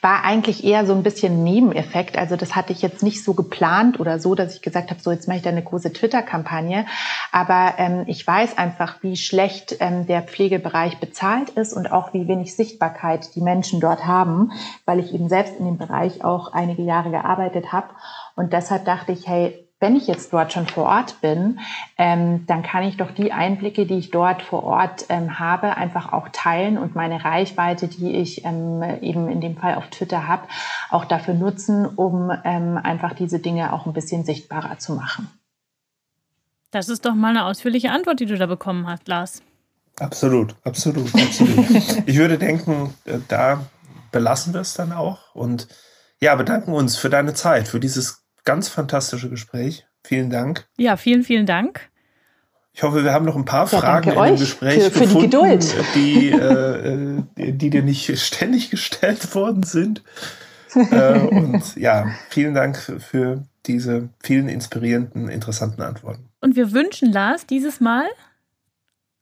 D: war eigentlich eher so ein bisschen Nebeneffekt. Also das hatte ich jetzt nicht so geplant oder so, dass ich gesagt habe, so jetzt mache ich da eine große Twitter-Kampagne. Aber ähm, ich weiß einfach, wie schlecht ähm, der Pflegebereich bezahlt ist und auch wie wenig Sichtbarkeit die Menschen dort haben, weil ich eben selbst in dem Bereich auch einige Jahre gearbeitet habe. Und deshalb dachte ich, hey, wenn ich jetzt dort schon vor Ort bin, ähm, dann kann ich doch die Einblicke, die ich dort vor Ort ähm, habe, einfach auch teilen und meine Reichweite, die ich ähm, eben in dem Fall auf Twitter habe, auch dafür nutzen, um ähm, einfach diese Dinge auch ein bisschen sichtbarer zu machen.
B: Das ist doch mal eine ausführliche Antwort, die du da bekommen hast, Lars.
C: Absolut, absolut, absolut. ich würde denken, äh, da belassen wir es dann auch und ja, bedanken uns für deine Zeit, für dieses ganz fantastische Gespräch. Vielen Dank.
B: Ja, vielen, vielen Dank.
C: Ich hoffe, wir haben noch ein paar ja, Fragen in dem Gespräch für, für gefunden, die, äh, äh, die dir nicht ständig gestellt worden sind. äh, und ja, vielen Dank für diese vielen inspirierenden, interessanten Antworten.
B: Und wir wünschen Lars dieses Mal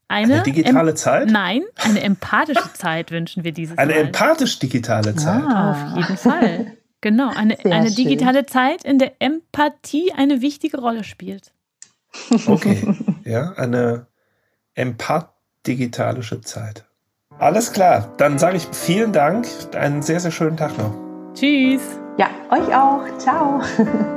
C: Eine, eine digitale Zeit?
B: Nein, eine empathische Zeit wünschen wir dieses
C: eine
B: Mal.
C: Eine empathisch-digitale Zeit.
B: Ah. Auf jeden Fall. Genau, eine, eine digitale Zeit, in der Empathie eine wichtige Rolle spielt.
C: Okay, ja, eine empath-digitalische Zeit. Alles klar, dann sage ich vielen Dank, einen sehr, sehr schönen Tag noch.
B: Tschüss.
D: Ja, euch auch. Ciao.